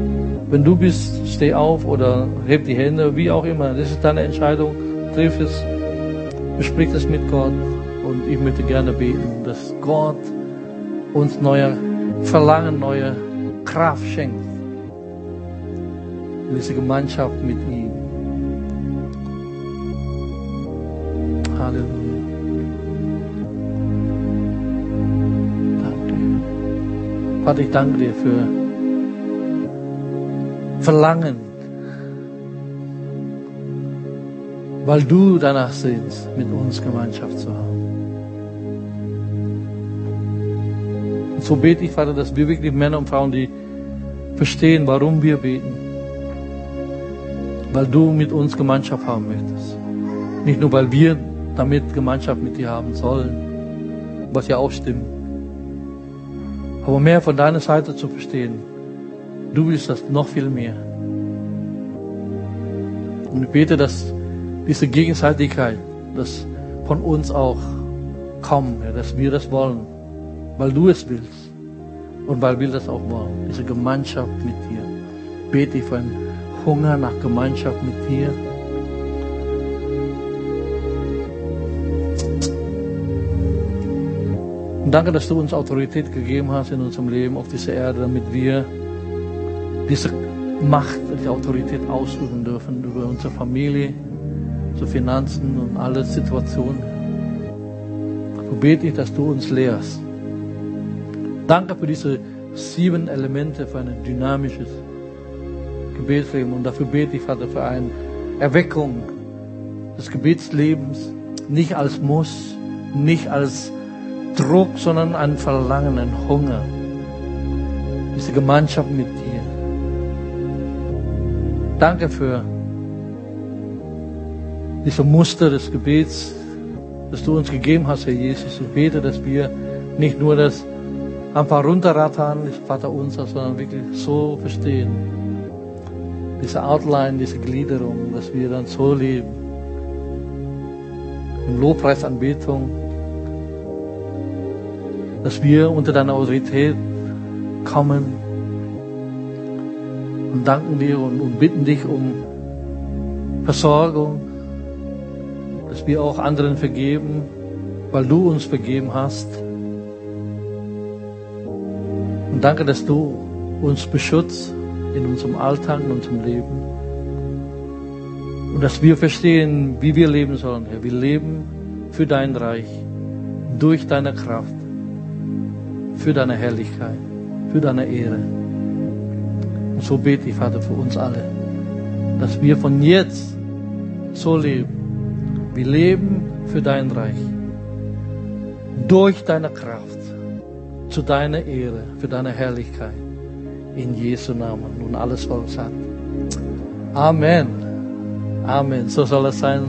S1: Wenn du bist, steh auf oder heb die Hände, wie auch immer. Das ist deine Entscheidung. Triff es, besprich es mit Gott. Und ich möchte gerne beten, dass Gott uns neue Verlangen, neue Kraft schenkt. In diese Gemeinschaft mit ihm. Halleluja. Vater, ich danke dir für Verlangen, weil du danach sehnst, mit uns Gemeinschaft zu haben. Und so bete ich, Vater, dass wir wirklich Männer und Frauen, die verstehen, warum wir beten, weil du mit uns Gemeinschaft haben möchtest. Nicht nur, weil wir damit Gemeinschaft mit dir haben sollen, was ja auch stimmt. Aber mehr von deiner Seite zu verstehen. Du willst das noch viel mehr. Und ich bete, dass diese Gegenseitigkeit, das von uns auch kommt, dass wir das wollen, weil du es willst und weil wir das auch wollen, diese Gemeinschaft mit dir. Bete ich für einen Hunger nach Gemeinschaft mit dir. Und danke, dass du uns Autorität gegeben hast in unserem Leben auf dieser Erde, damit wir diese Macht, die Autorität ausüben dürfen über unsere Familie, unsere Finanzen und alle Situationen. So bete ich, dass du uns lehrst. Danke für diese sieben Elemente für ein dynamisches Gebetsleben. Und dafür bete ich, Vater, für eine Erweckung des Gebetslebens. Nicht als Muss, nicht als Druck, sondern ein Verlangen, ein Hunger. Diese Gemeinschaft mit dir. Danke für diese Muster des Gebets, das du uns gegeben hast, Herr Jesus. Ich bete, dass wir nicht nur das einfach runterrattern, Vater unser, sondern wirklich so verstehen. Diese Outline, diese Gliederung, dass wir dann so leben. In Lobpreisanbetung, dass wir unter deiner Autorität kommen und danken dir und, und bitten dich um Versorgung, dass wir auch anderen vergeben, weil du uns vergeben hast. Und danke, dass du uns beschützt in unserem Alltag, in unserem Leben. Und dass wir verstehen, wie wir leben sollen, Herr. Wir leben für dein Reich, durch deine Kraft, für deine Herrlichkeit, für deine Ehre. Und so bete ich, Vater, für uns alle, dass wir von jetzt so leben. Wir leben für dein Reich, durch deine Kraft, zu deiner Ehre, für deine Herrlichkeit. In Jesu Namen. Und alles Volk sagt. Amen. Amen. So soll es sein.